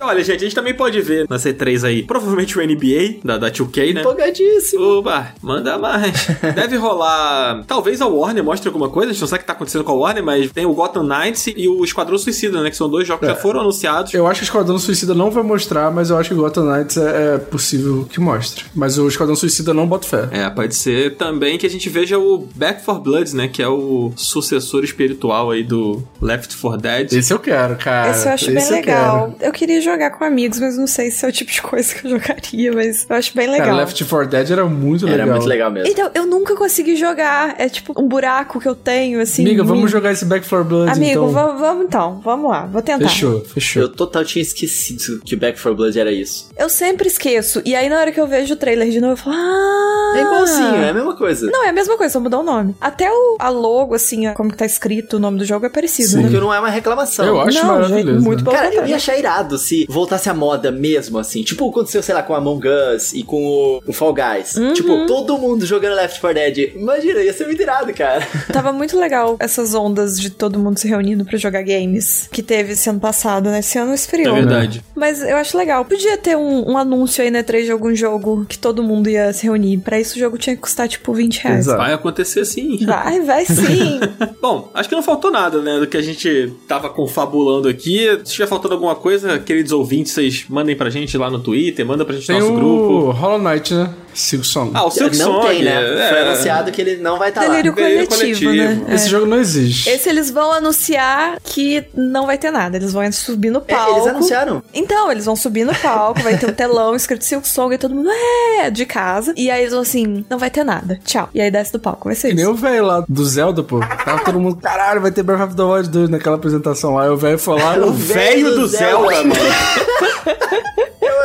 Olha, gente, a gente também pode ver na C3 aí, provavelmente o NBA da, da 2K, né? Empolgadíssimo. Oba, manda mais. Deve rolar. Talvez a Warner mostre alguma coisa. A gente não sabe o que tá acontecendo com a Warner, mas tem o Gotham Knights e o Esquadrão Suicida, né? Que são dois jogos que já foram anunciados. Eu acho que o Esquadrão Suicida não vai mostrar, mas eu acho que o Gotham Knights é, é possível que mostre. Mas o Esquadrão Suicida não bota fé. É, pode ser também que a gente veja o Back for Bloods, né? Que é o sucessor espiritual aí do Left 4 Dead. Esse eu quero, cara. Esse eu acho bem Esse eu legal. Eu, queria jogar com amigos, mas não sei se é o tipo de coisa que eu jogaria, mas eu acho bem legal. Cara, Left 4 Dead era muito Era legal. muito legal mesmo. Então, eu nunca consegui jogar. É tipo um buraco que eu tenho, assim. Amiga, vamos mim. jogar esse Back for Blood, Amigo, então. vamos, vamos então. Vamos lá, vou tentar. Fechou, fechou. Eu total tinha esquecido que Back 4 Blood era isso. Eu sempre esqueço. E aí, na hora que eu vejo o trailer de novo, eu falo, ah... É igualzinho, é a mesma coisa. Não, é a mesma coisa, só mudou o nome. Até o, a logo, assim, como que tá escrito o nome do jogo é parecido, Sim. né? Porque não é uma reclamação. Eu acho Não, maravilhoso. gente, muito né? bom. Cara, eu ia achar irado se voltasse a moda mesmo, assim. Tipo, aconteceu, sei lá, com Among Us e com o, o Fall Guys. Uhum. Tipo, todo mundo jogando Left 4 Dead. Imagina, ia ser muito irado, cara. Tava muito legal essas ondas de todo mundo se reunindo pra jogar games que teve esse ano passado, né? Esse ano É esfriou. verdade. Mas eu acho legal. Podia ter um, um anúncio aí na E3 de algum jogo que todo mundo ia se reunir. Pra isso o jogo tinha que custar tipo 20 reais. Exato. Vai acontecer sim. Vai, vai sim. Bom, acho que não faltou nada, né? Do que a gente tava confabulando aqui. Se estiver faltando alguma coisa, queridos ouvintes, vocês mandem pra gente lá no Twitter, manda pra gente no Tem nosso o grupo. Hollow Knight, né? Silk Song. Ah, o Silk não Song. tem, né? é. Foi anunciado que ele não vai estar lá. Delírio Delírio coletivo, coletivo. né? Esse É. jogo não existe. Esse eles vão anunciar que não vai ter nada. Eles vão subir no É, palco. eles anunciaram. Então, eles vão subir no palco, vai ter um telão escrito Silk Song e todo mundo é de casa. E aí eles vão assim, não vai ter nada. Tchau. E aí desce do palco, vai ser Que nem o velho lá do Zelda, pô. Tava todo mundo, caralho, vai ter Breath of the Wild 2 naquela apresentação lá. Aí o velho foi lá, O velho do Zelda, mano.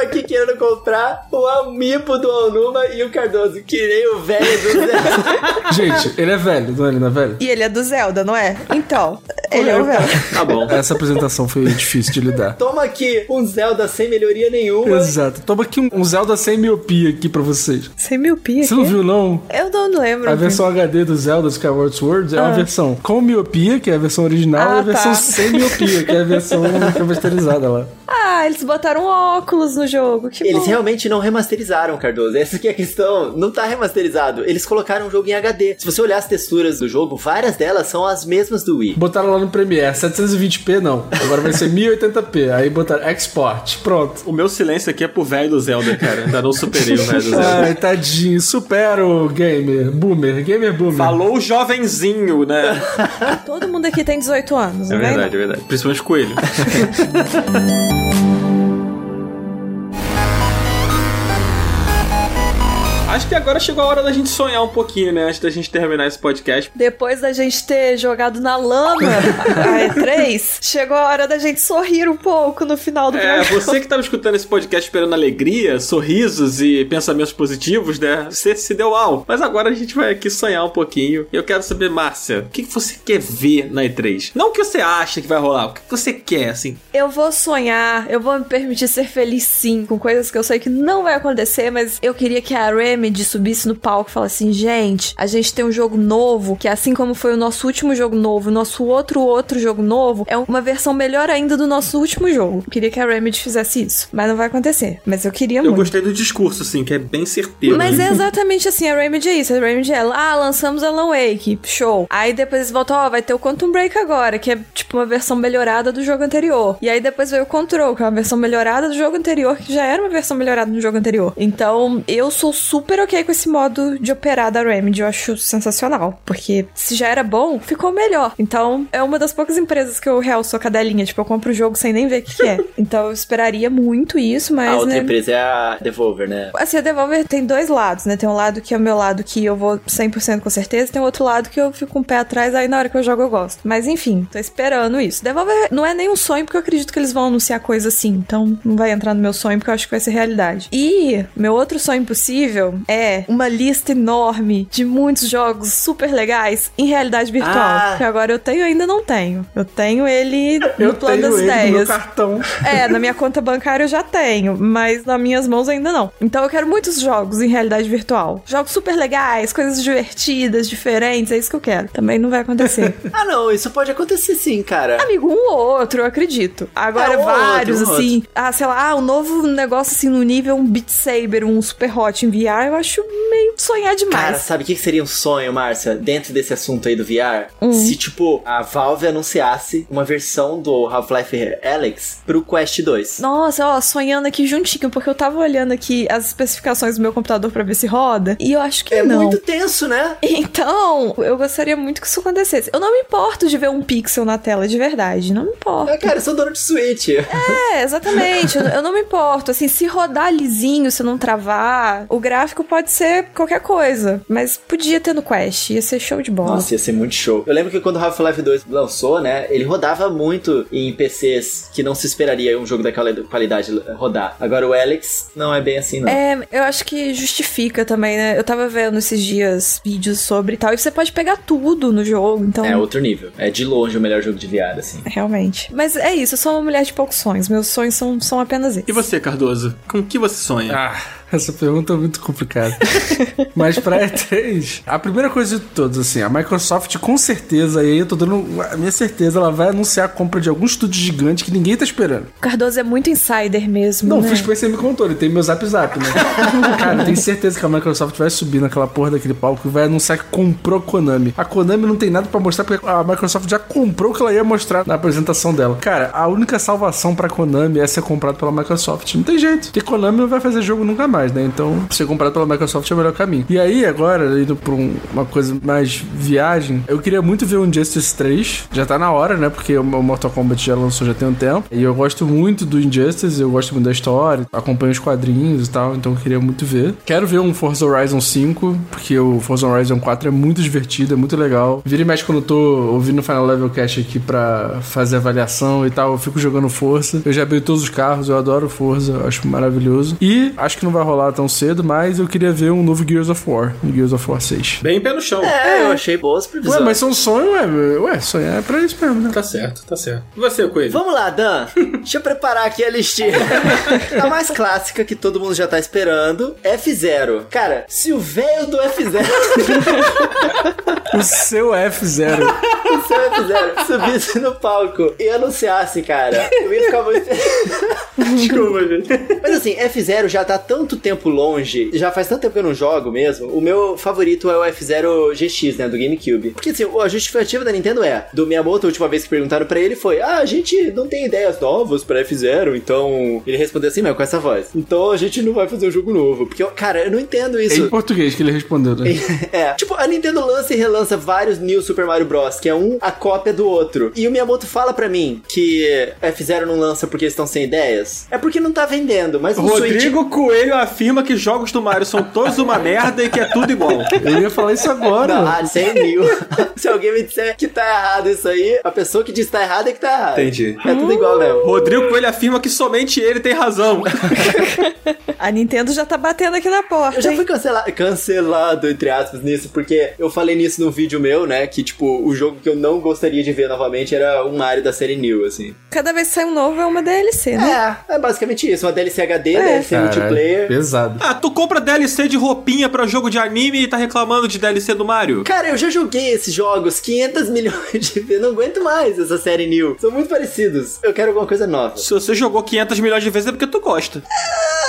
Aqui querendo comprar o amiibo do Onuma e o Cardoso. Que nem o velho do Zelda. Gente, ele é velho, não é? Ele não é velho? E ele é do Zelda, não é? Então, ele é o velho. Tá bom. Essa apresentação foi difícil de lidar. Toma aqui um Zelda sem melhoria nenhuma. Exato. Toma aqui um, um Zelda sem miopia aqui pra vocês. Sem miopia. Você não viu, não? Eu não lembro. A versão HD do Zelda Skyward Sword é uma Ah. versão com miopia, que é a versão original, Ah, e a versão tá. sem miopia, que é a versão remasterizada lá. Ah, eles botaram óculos no jogo. Que Eles bom. realmente não remasterizaram, Cardoso. Essa que é a questão. Não tá remasterizado. Eles colocaram o jogo em HD. Se você olhar as texturas do jogo, várias delas são as mesmas do Wii. Botaram lá no Premiere, 720p não. Agora vai ser 1080p. Aí botaram export. Pronto. O meu silêncio aqui é pro velho do Zelda, cara. Ainda não superei o velho do Zelda. Ai, tadinho. Supera o gamer. Boomer. Gamer boomer. Falou o jovenzinho, né? Todo mundo aqui tem 18 anos, É verdade, é verdade. Principalmente o coelho. Acho que agora chegou a hora da gente sonhar um pouquinho, né? Antes da gente terminar esse podcast. Depois da gente ter jogado na lama a E3, chegou a hora da gente sorrir um pouco no final do É, programa. você que tava escutando esse podcast esperando alegria, sorrisos e pensamentos positivos, né? Você se deu mal. Mas agora a gente vai aqui sonhar um pouquinho. E eu quero saber, Márcia, o que você quer ver na E3? Não o que você acha que vai rolar, o que você quer, assim. Eu vou sonhar, eu vou me permitir ser feliz sim, com coisas que eu sei que não vai acontecer, mas eu queria que a Remedy subisse no palco e falasse assim, gente, a gente tem um jogo novo, que assim como foi o nosso último jogo novo, o nosso outro outro jogo novo, é uma versão melhor ainda do nosso último jogo. Eu queria que a Remedy fizesse isso, mas não vai acontecer. Mas eu queria Eu muito. gostei do discurso, assim, que é bem certeiro. Mas né? é exatamente assim, a Remedy é isso. A Remedy é, ah, lançamos Alan Wake, show. Aí depois eles voltam, ó, vai ter o Quantum Break agora, que é tipo uma versão melhorada do jogo anterior. E aí depois veio o Control, que é uma versão melhorada do jogo anterior, que já era uma versão melhorada do jogo anterior. Então, eu sou super super ok com esse modo de operar da Remedy, eu acho sensacional. Porque se já era bom, ficou melhor. Então, é uma das poucas empresas que eu real sou cadelinha. Tipo, eu compro o jogo sem nem ver o que, que é. Então, eu esperaria muito isso, mas. a outra né, empresa é a Devolver, né? Assim, a Devolver tem dois lados, né? Tem um lado que é o meu lado que eu vou 100% com certeza, tem outro lado que eu fico com um pé atrás, aí na hora que eu jogo eu gosto. Mas enfim, tô esperando isso. Devolver não é nem um sonho, porque eu acredito que eles vão anunciar coisa assim, então não vai entrar no meu sonho, porque eu acho que vai ser realidade. E meu outro sonho impossível é uma lista enorme de muitos jogos super legais em realidade virtual. Ah. Que agora eu tenho e ainda não tenho. Eu tenho ele Eu no plano tenho das ele no meu ideias. cartão. É, na minha conta bancária eu já tenho, mas nas minhas mãos ainda não. Então eu quero muitos jogos em realidade virtual. Jogos super legais, coisas divertidas, diferentes, é isso que eu quero. Também não vai acontecer. Ah, não, isso pode acontecer sim, cara. Amigo, um ou outro, eu acredito. Agora, É, um vários, outro, um assim. Ah, sei lá, ah, um novo negócio assim no nível, um Beat Saber, um Super Hot em VR, eu acho meio sonhar demais. Cara, sabe o que seria um sonho, Márcia, dentro desse assunto aí do VR? Hum. Se, tipo, a Valve anunciasse uma versão do Half-Life Alyx pro Quest 2. Nossa, ó, sonhando aqui juntinho, porque eu tava olhando aqui as especificações do meu computador pra ver se roda, e eu acho que É não. muito tenso, né? Então, eu gostaria muito que isso acontecesse. Eu não me importo de ver um pixel na tela, de verdade. Não me importo. É, cara, eu sou dono de Switch. É, exatamente. eu, eu não me importo. Assim, se rodar lisinho, se não travar, o gráfico pode ser qualquer coisa. Mas podia ter no Quest. Ia ser show de bola. Nossa, ia ser muito show. Eu lembro que quando Half-Life 2 lançou, né, ele rodava muito em PCs que não se esperaria um jogo daquela qualidade rodar. Agora o Alex não é bem assim, não. É, eu acho que justifica também, né? Eu tava vendo esses dias vídeos sobre e tal, e você pode pegar tudo no jogo, então. É outro nível. É de longe o melhor jogo de VR, assim. Realmente. Mas é isso, eu sou uma mulher de poucos sonhos. Meus sonhos são, são apenas esses. E você, Cardoso? Com o que você sonha? Ah, essa pergunta é muito complicada. Mas pra E3, a primeira coisa de todas, assim, a Microsoft com certeza, e aí eu tô dando a minha certeza, ela vai anunciar a compra de algum estúdio gigante que ninguém tá esperando. O Cardoso é muito insider mesmo. Não, né? o Phil Spencer me contou, ele tem meu zap zap, né? Cara, eu tenho certeza que a Microsoft vai subir naquela porra daquele palco e vai anunciar que comprou a Konami. A Konami não tem nada pra mostrar porque a Microsoft já comprou o que ela ia mostrar na apresentação dela. Cara, a única salvação pra Konami é ser comprado pela Microsoft. Não tem jeito. Porque Konami não vai fazer jogo nunca mais, né? Então, ser comprado pela Microsoft é o melhor caminho. E aí, agora, indo pra um- uma coisa mais viagem, eu queria muito ver o Injustice 3. Já tá na hora, né? Porque o Mortal Kombat já lançou já tem um tempo. E eu gosto muito do Injustice, eu gosto muito da história, acompanho os quadrinhos e tal, então eu queria muito ver. Quero ver um Forza Horizon 5, porque o Forza Horizon 4 é muito divertido, é muito legal. Vira e mexe quando eu tô ouvindo o Final Level Cast aqui pra fazer avaliação e tal, eu fico jogando Forza. Eu já abri todos os carros, eu adoro Forza, acho maravilhoso. E acho que não vai rolar tão cedo, mas eu queria ver um novo Gears of War, um Gears of War 6. Bem pé no chão. É, eu achei boas previsões. Ué, mas são sonhos, ué, ué, sonhar é pra isso mesmo, né? Tá certo, tá certo. E você, Coelho? Vamos lá, Dan. Deixa eu preparar aqui a listinha. a mais clássica que todo mundo já tá esperando, F0. Cara, se o velho do F0, O seu F0. o seu F0 subisse no palco e anunciasse, cara, eu ia ficar muito Desculpa, gente. Mas assim, F0 já tá tanto tempo longe, já faz tanto tempo que eu não jogo mesmo. O meu favorito é o F0 GX, né, do GameCube. Porque assim, a justificativa da Nintendo é, do Miyamoto, a última vez que perguntaram pra ele foi: "Ah, a gente não tem ideias novas pra F0", então ele respondeu assim, mas com essa voz. Então a gente não vai fazer um jogo novo, porque cara, eu não entendo É isso. em português que ele respondeu, né? É, tipo, a Nintendo lança e relança vários New Super Mario Bros, que é um a cópia do outro. E o Miyamoto fala pra mim que F0 não lança porque eles estão sem ideias. É porque não tá vendendo, mas o Switch Rodrigo Coelho afirma que jogos do Mario são todos uma merda e que é tudo igual. Eu ia falar isso agora. Não, ah, 100 mil. Se alguém me disser que tá errado isso aí, a pessoa que diz que tá errado é que tá errado. Entendi. É tudo igual mesmo. Rodrigo Coelho afirma que somente ele tem razão. A Nintendo já tá batendo aqui na porta. Eu já hein? fui cancelado, cancelado, entre aspas, nisso, porque eu falei nisso num vídeo meu, né? Que, tipo, o jogo que eu não gostaria de ver novamente era um Mario da série New, assim. Cada vez que sai um novo é uma DLC, né? É, é basicamente isso. Uma DLC HD, É. DLC Caralho, multiplayer. Pesado. Ah, tu compra DLC de roupinha pra jogo de anime e tá reclamando de DLC do Mario? Cara, eu já joguei esses jogos 500 milhões de vezes. Não aguento mais essa série New. São muito parecidos. Eu quero alguma coisa nova. Se você jogou 500 milhões de vezes é porque tu gosta. Ai,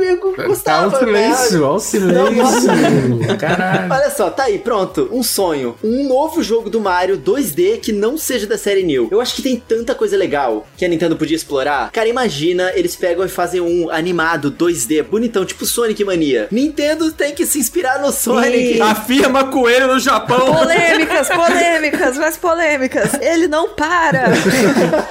eu Tá gostava. o silêncio, né? ó o silêncio. Caralho. Olha só, tá aí, pronto. Um sonho. Um novo jogo do Mario 2D que não seja da série New. Eu acho que tem tanta coisa legal que a Nintendo podia explorar. Cara, imagina eles pegam e fazem um animado 2D bonitão, tipo Sonic Mania. Nintendo tem que se inspirar no Sonic. Afirma coelho no Japão. Polêmicas, polêmicas, mais polêmicas. Ele não para.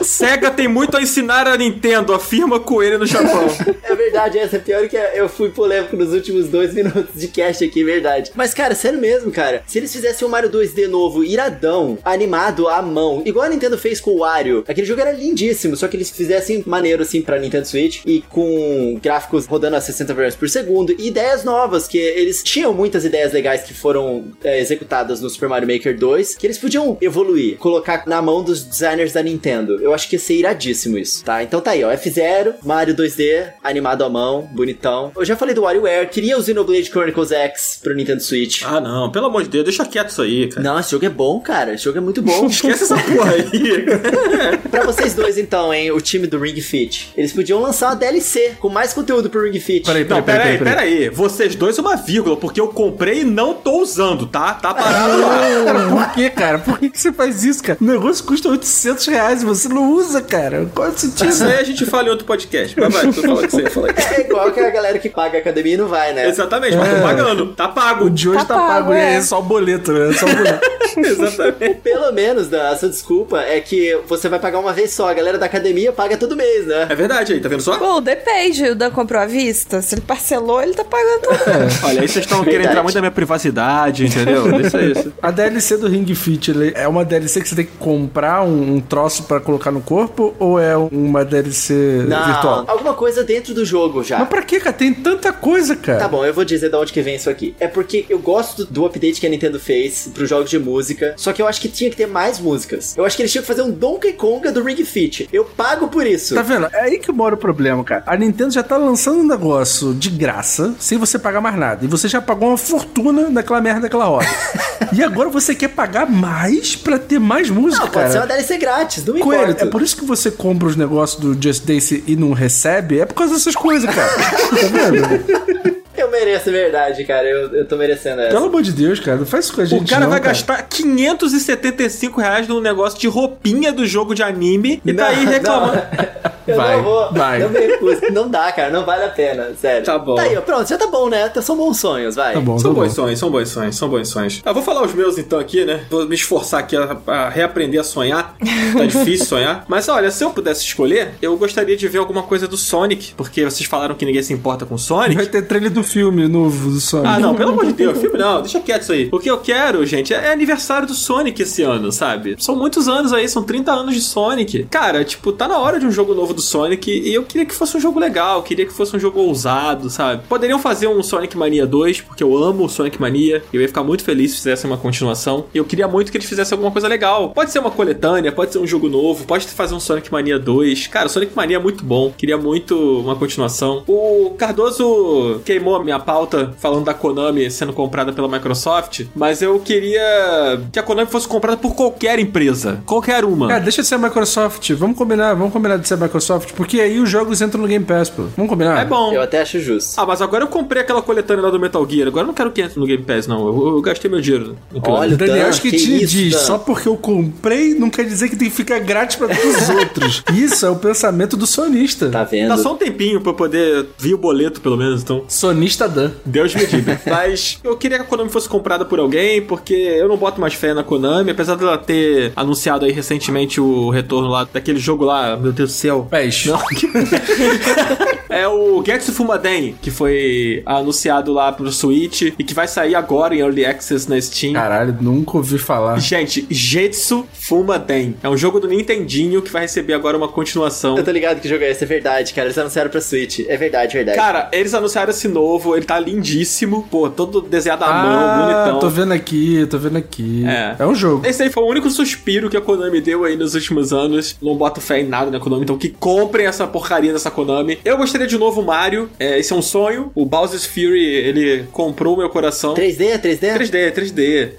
Sega tem muito a ensinar a Nintendo. Afirma coelho no Japão. É verdade, essa é pior que eu fui polêmico nos últimos dois minutos de cast aqui, verdade. Mas, cara, sério mesmo, cara. Se eles fizessem um Mario 2D novo, iradão, animado à mão, igual a Nintendo fez com o Wario, aquele jogo era lindíssimo, só que eles fizessem maneiro assim pra Nintendo Switch e com gráficos rodando a 60 frames por segundo e ideias novas, que eles tinham muitas ideias legais que foram é, executadas no Super Mario Maker 2, que eles podiam evoluir, colocar na mão dos designers da Nintendo. Eu acho que ia ser iradíssimo isso, tá? Então tá aí, ó, F0, Mario 2D, animado à mão, bonitão. Eu já falei do WarioWare, queria o Xenoblade Chronicles X pro Nintendo Switch. Ah, não. Pelo amor de Deus, deixa quieto isso aí, cara. Não, esse jogo é bom, cara. Esse jogo é muito bom. Esquece essa porra aí. pra vocês dois, então, hein, o time do Ring Fit. Eles podiam lançar uma DLC com mais conteúdo pro Ring Fit. Peraí, Não, peraí, pera aí, peraí. pera aí. Vocês dois uma vírgula, porque eu comprei e não tô usando, tá? Tá parado lá. Cara, por que, cara? Por que, que você faz isso, cara? O negócio custa 800 reais e você não usa, cara. Qual é o sentido? Isso aí a gente fala em outro podcast. Mas vai, tu fala que você ia falar aqui. É igual aquela galera que paga a academia e não vai, né? Exatamente, mas tô pagando. Tá pago. O de hoje tá, Tá pago, pago, né? é. É só o boleto, né? É só o boleto. Exatamente. Pelo menos, Dan, a sua desculpa é que você vai pagar uma vez só. A galera da academia paga todo mês, né? É verdade aí, tá vendo só? Bom, depende. O Dan comprou à vista. Se ele parcelou, ele tá pagando tudo. Olha, aí vocês estão querendo entrar muito na minha privacidade, entendeu? Deixa isso. A DLC do Ring Fit ele é uma DLC que você tem que comprar um, um troço pra colocar no corpo ou é uma DLC Não, virtual? alguma coisa dentro do jogo já. Mas pra que, cara? Tem tanta coisa, cara. Tá bom, eu vou dizer de onde que vem isso aqui. É porque eu gosto do update que a Nintendo fez pros jogos de música, só que eu acho que tinha que ter mais músicas. Eu acho que eles tinham que fazer um Donkey Konga do Ring Fit. Eu pago por isso. Tá vendo? É aí que mora o problema, cara. A Nintendo já tá lançando um negócio de graça, sem você pagar mais nada. E você já pagou uma fortuna naquela merda daquela hora. e agora você quer pagar mais pra ter mais música, Não, pode cara. ser uma DLC grátis, não Coelho, importa. é por isso que você compra os negócios do Just Dance e não recebe? É por causa dessas coisas, cara. tá vendo? Eu mereço, é verdade, cara. Eu, eu tô merecendo essa. Pelo amor de Deus, cara, não faz isso com a gente. O cara não, vai gastar 575 reais num negócio de roupinha do jogo de anime e tá aí reclamando. não. Eu Vai, não vou. vai. Não me recuso. Não dá, cara. Não vale a pena. Sério. Tá bom. Tá aí, pronto. Já tá bom, né? São bons sonhos, vai. Tá bom, São tá bom. bons sonhos, são bons sonhos, são bons sonhos. Ah, vou falar os meus então aqui, né? Vou me esforçar aqui a, a reaprender a sonhar. Tá difícil sonhar. Mas olha, se eu pudesse escolher, eu gostaria de ver alguma coisa do Sonic, porque vocês falaram que ninguém se importa com Sonic. Vai ter trailer do filme novo do Sonic. Ah, não, pelo amor de Deus, filme não, deixa quieto isso aí. O que eu quero, gente, é aniversário do Sonic esse ano, sabe? São muitos anos aí, são 30 anos de Sonic. Cara, tipo, tá na hora de um jogo novo do Sonic e eu queria que fosse um jogo legal, queria que fosse um jogo ousado, sabe? Poderiam fazer um Sonic Mania 2, porque eu amo o Sonic Mania, eu ia ficar muito feliz se fizessem uma continuação. E eu queria muito que eles fizessem alguma coisa legal. Pode ser uma coletânea, pode ser um jogo novo, pode fazer um Sonic Mania 2. Cara, Sonic Mania é muito bom, queria muito uma continuação. O Cardoso queimou a minha pauta falando da Konami sendo comprada pela Microsoft, mas eu queria que a Konami fosse comprada por qualquer empresa, qualquer uma. Cara, deixa de ser a Microsoft. Vamos combinar, vamos combinar de ser a Microsoft, porque aí os jogos entram no Game Pass, pô. Vamos combinar? É bom. Eu até acho justo. Ah, mas agora eu comprei aquela coletânea lá do Metal Gear. Agora eu não quero que entre no Game Pass, não. Eu, eu gastei meu dinheiro. Olha, O Daniel Dan, acho que, que te isso, diz, Dan? só porque eu comprei não quer dizer que tem que ficar grátis pra todos os outros. Isso é o pensamento do sonista. Tá vendo? Dá só um tempinho pra eu poder vir o boleto, pelo menos, então. Sonista Dan. Deus me livre. Mas eu queria que a Konami fosse comprada por alguém, porque eu não boto mais fé na Konami, apesar dela ter anunciado aí recentemente o retorno lá daquele jogo lá, meu Deus do céu. Pés. Não. é o Getsu Fumaden, que foi anunciado lá pro Switch e que vai sair agora em Early Access na Steam. Caralho, nunca ouvi falar. Gente, Jetsu Fumaden. É um jogo do Nintendinho que vai receber agora uma continuação. Eu tô ligado que jogo é esse, é verdade, cara. Eles anunciaram pra Switch. É verdade, verdade. Cara, eles anunciaram esse novo, ele tá lindíssimo. Pô, todo desenhado à mão, Ah, bonitão. tô vendo aqui, tô vendo aqui. É. É um jogo. Esse aí foi o único suspiro que a Konami deu aí nos últimos anos. Não boto fé em nada na Konami, então que comprem essa porcaria dessa Konami. Eu gostaria de novo Mario, é, esse é um sonho. O Bowser's Fury, ele comprou meu coração. 3D, 3D? 3D, 3D.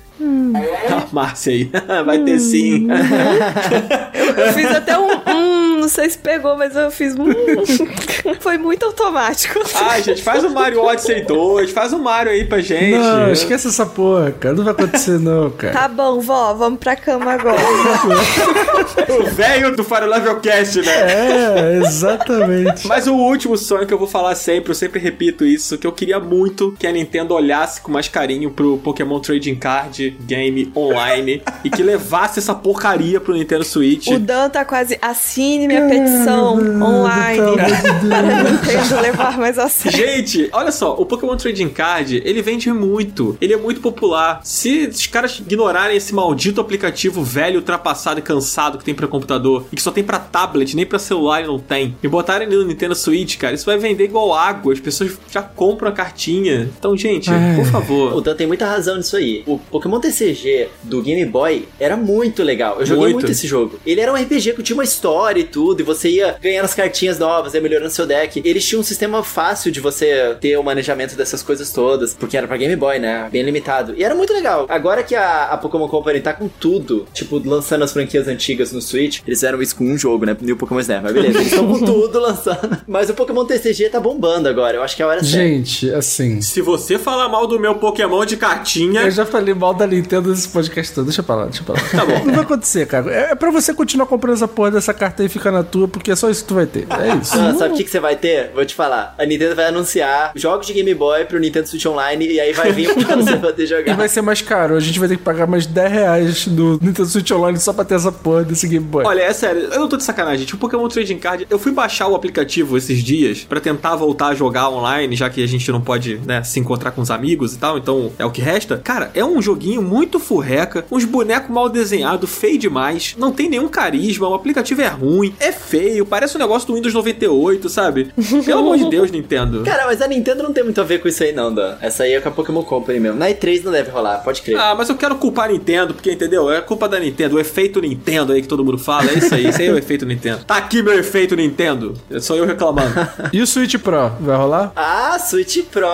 A Márcia aí. Vai ter sim. Eu fiz até um, um não sei se pegou, mas eu fiz. Hum. Foi muito automático. Ai, gente, faz o Mario Odyssey 2, faz o Mario aí pra gente. Não, esquece essa porra, cara. Não vai acontecer, não, cara. Tá bom, vó, vamos pra cama agora. O velho do Fire Level Cast, né? É, exatamente. Mas o último sonho que eu vou falar sempre, eu sempre repito isso, que eu queria muito que a Nintendo olhasse com mais carinho pro Pokémon Trading Card Game Online e que levasse essa porcaria pro Nintendo Switch. O Dan tá quase. Assine minha petição online para a Nintendo levar mais a sério. Gente, olha só, o Pokémon Trading Card, ele vende muito. Ele é muito popular. Se os caras ignorarem esse maldito aplicativo velho, ultrapassado e cansado que tem pra computador e que só tem pra tablet, nem pra celular e não tem, e botarem ele no Nintendo Switch, cara, isso vai vender igual água. As pessoas já compram a cartinha. Então, gente, Ai. por O favor. Dan tem muita razão nisso aí. O Pokémon TCG do Game Boy era muito legal. Eu joguei Muito. muito, esse jogo. Ele era um RPG que tinha uma história e tudo, e você ia ganhando as cartinhas novas, ia melhorando seu deck. Eles tinham um sistema fácil de você ter o manejamento dessas coisas todas, porque era pra Game Boy, né? Bem limitado. E era muito legal. Agora que a, a Pokémon Company tá com tudo, tipo, lançando as franquias antigas no Switch, eles fizeram isso com um jogo, né? E o Pokémon Snap, mas beleza. Eles estão com tudo lançando. Mas o Pokémon TCG tá bombando agora. Eu acho que é a hora certa. Gente, assim. Se você falar mal do meu Pokémon de cartinha, Eu já falei mal da Nintendo nesse podcast todo. Deixa pra lá, deixa pra lá. Tá bom. Não vai acontecer, cara. É é pra você continuar comprando essa porra dessa carta aí e ficar na tua, porque é só isso que tu vai ter. É isso. Ah, sabe o que, que você vai ter? Vou te falar. A Nintendo vai anunciar jogos de Game Boy pro Nintendo Switch Online e aí vai vir pra você poder E jogar. vai ser mais caro. A gente vai ter que pagar mais 10 reais do Nintendo Switch Online só pra ter essa porra desse Game Boy. Olha, é sério, eu não tô de sacanagem, gente. O Pokémon Trading Card, eu fui baixar o aplicativo esses dias pra tentar voltar a jogar online, já que a gente não pode, né, se encontrar com os amigos e tal, então é o que resta. Cara, é um joguinho muito furreca, uns bonecos mal desenhados, feio demais, não tem nenhum carisma, o aplicativo é ruim, é feio, parece um negócio do Windows 98, sabe? Pelo amor de Deus, Nintendo. Cara, mas a Nintendo não tem muito a ver com isso aí, não, Dan. Essa aí é com a Pokémon Company mesmo. Na E3 não deve rolar, pode crer. Ah, mas eu quero culpar a Nintendo, porque entendeu? É culpa da Nintendo, o efeito Nintendo aí que todo mundo fala, é isso aí, esse aí é o efeito Nintendo. Tá aqui meu efeito Nintendo, sou eu reclamando. E o Switch Pro? Vai rolar? Ah, Switch Pro!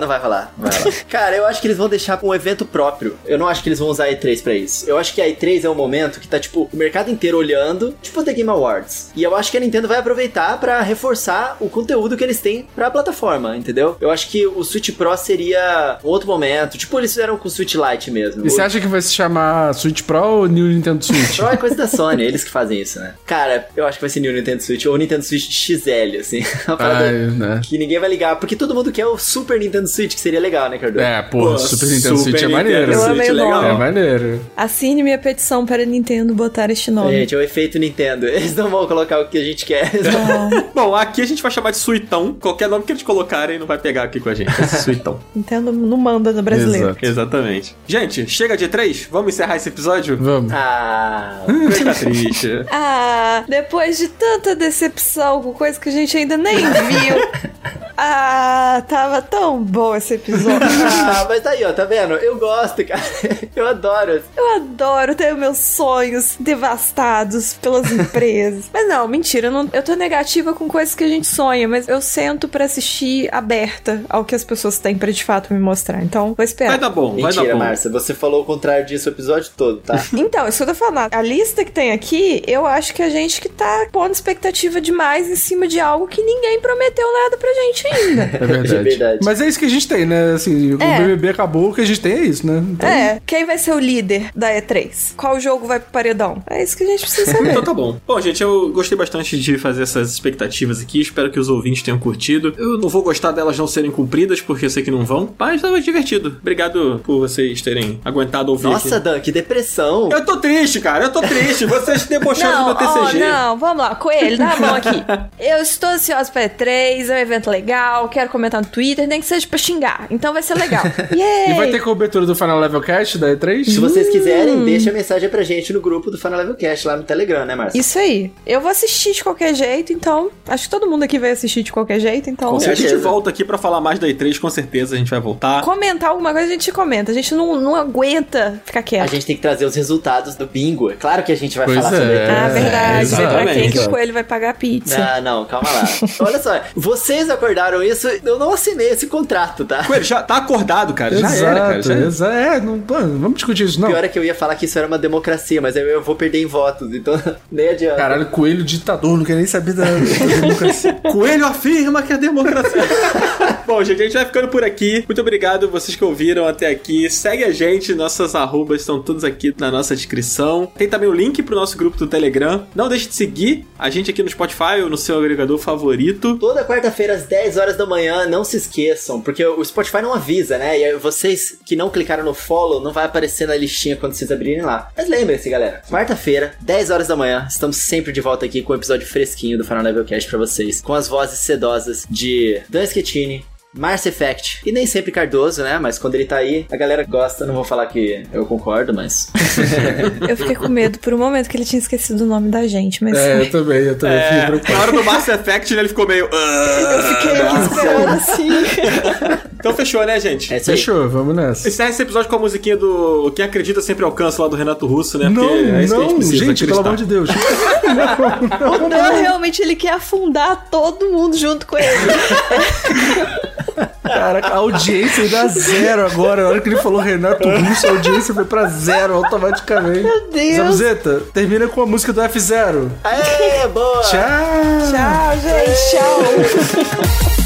Não vai rolar, não vai rolar. Cara, eu acho que eles vão deixar um evento próprio. Eu não acho que eles vão usar a E3 pra isso. Eu acho que a E3 é um momento que tá, tipo, o mercado inteiro olhando, tipo The Game Awards. E eu acho que a Nintendo vai aproveitar pra reforçar o conteúdo que eles têm pra plataforma, entendeu? Eu acho que o Switch Pro seria um outro momento. Tipo, eles fizeram com o Switch Lite mesmo. E você acha que vai se chamar Switch Pro ou New Nintendo Switch? Pro é coisa da Sony, eles que fazem isso, né? Cara, eu acho que vai ser New Nintendo Switch ou Nintendo Switch XL, assim. Uma parada Ai, né? que ninguém vai ligar, porque todo mundo quer o Super Nintendo Switch, que seria legal, né, Cardoso? É, pô, Pô, Super Nintendo Super Switch é Nintendo maneiro. Eu Switch amei o legal. É maneiro. Assine minha petição para a Nintendo botar este nome. Gente, é o efeito Nintendo. Eles não vão colocar o que a gente quer. Bom, aqui a gente vai chamar de Suitão. Qualquer nome que eles colocarem não vai pegar aqui com a gente. Esse Suitão. Nintendo não manda no brasileiro. Exato. Exatamente. Gente, chega de três? Vamos encerrar esse episódio? Vamos. Ah. Fica triste. Ah, depois de tanta decepção com coisa que a gente ainda nem viu. Ah, tava tão bom esse episódio. ah, mas tá aí, ó, tá vendo? Eu gosto, cara. Eu adoro. Eu adoro ter meus sonhos devastados pelas Mas não, mentira, eu, não- eu tô negativa com coisas que a gente sonha, mas eu sento pra assistir aberta ao que as pessoas têm pra de fato me mostrar. Então, vou Vai esperar. dar bom, vai dar Mentira, bom. Márcia. Você falou o contrário disso o episódio todo, tá? Então, isso que eu tô falando. A lista que tem aqui, eu acho que a gente que tá pondo expectativa demais em cima de algo que ninguém prometeu nada pra gente ainda. É verdade. É verdade. Mas é isso que a gente tem, né? Assim, o É. BBB acabou, o que a gente tem é isso, né? Então, É, quem vai ser o líder da E3? Qual jogo vai pro paredão? É isso que a gente precisa saber. Então tá bom. Bom, gente, eu gostei bastante de fazer essas expectativas aqui. Espero que os ouvintes tenham curtido. Eu não vou gostar delas não serem cumpridas, porque eu sei que não vão. Mas tava divertido. Obrigado por vocês terem aguentado ouvir Nossa, aqui. Dan, que depressão. Eu tô triste, cara. Eu tô triste. Vocês debochando Não, do meu TCG. não, vamos lá, Coelho, dá a mão aqui. Eu estou ansiosa pra E3, é um evento legal, quero comentar no Twitter, nem que seja pra xingar. Então vai ser legal. Yay! E vai ter cobertura do Final Level Cast da E3? Se vocês quiserem, deixa a mensagem pra gente no grupo do Final Level Cast lá no Telegram, né, Márcia? Isso aí. Eu vou assistir de qualquer jeito, então. Acho que todo mundo aqui vai assistir de qualquer jeito, então. É, a gente volta aqui pra falar mais da E3, com certeza. A gente vai voltar. Comentar alguma coisa a gente comenta. A gente não, não aguenta ficar A quieto. gente tem que trazer os resultados do bingo. É claro que a gente vai Pois falar é. sobre isso. Ah, verdade. Ver pra quem que o coelho vai pagar a pizza. Ah, não, calma lá. Olha só, vocês acordaram isso, eu não assinei esse contrato, tá? Coelho, já tá acordado, cara. Já exato, era, cara. Já era. exa- É, não, vamos discutir isso, não. Pior é que eu ia falar que isso era uma democracia, mas aí eu vou perder em votos, então nem adianta. Caralho, coelho ditador, não quer nem saber da, da democracia. Coelho afirma que é democracia. Bom, gente, a gente vai ficando por aqui. Muito obrigado vocês que ouviram até aqui. Segue a gente, nossas arrobas estão todas aqui na nossa descrição. Tem também o link pro nosso grupo do Telegram. Não deixe de seguir a gente aqui no Spotify ou no seu agregador favorito. Toda quarta-feira às 10 horas da manhã, não se esqueçam, porque o Spotify não avisa, né? E vocês que não clicaram no follow, não vai aparecer na listinha quando vocês abrirem lá. Mas lembrem-se, galera, quarta-feira, 10 horas da manhã, estamos sempre de volta aqui com um episódio fresquinho do Final Level Cast pra vocês, com as vozes sedosas de Dan Schettini, Mars Effect. E nem sempre Cardoso, né? Mas quando ele tá aí, a galera gosta. Não vou falar que eu concordo, mas. Eu fiquei com medo por um momento que ele tinha esquecido o nome da gente, mas É, eu também, eu também fiquei É, preocupado. na hora do Mass Effect, né, ele ficou meio. "Ah". eu fiquei aqui esperando assim. Então fechou, né, gente? É. Fechou, vamos nessa. Encerra esse episódio com a musiquinha do Quem Acredita Sempre Alcança lá do Renato Russo, né? Não, é isso que a gente não, precisa gente, pelo amor de Deus. O Dan realmente ele quer afundar todo mundo junto com ele. Caraca, a audiência dá zero agora. Na hora que ele falou Renato Russo, a audiência foi pra zero automaticamente. Meu Deus. Zabuzeta, termina com a música do F0. Aê, boa! Tchau! Tchau, gente. Tchau.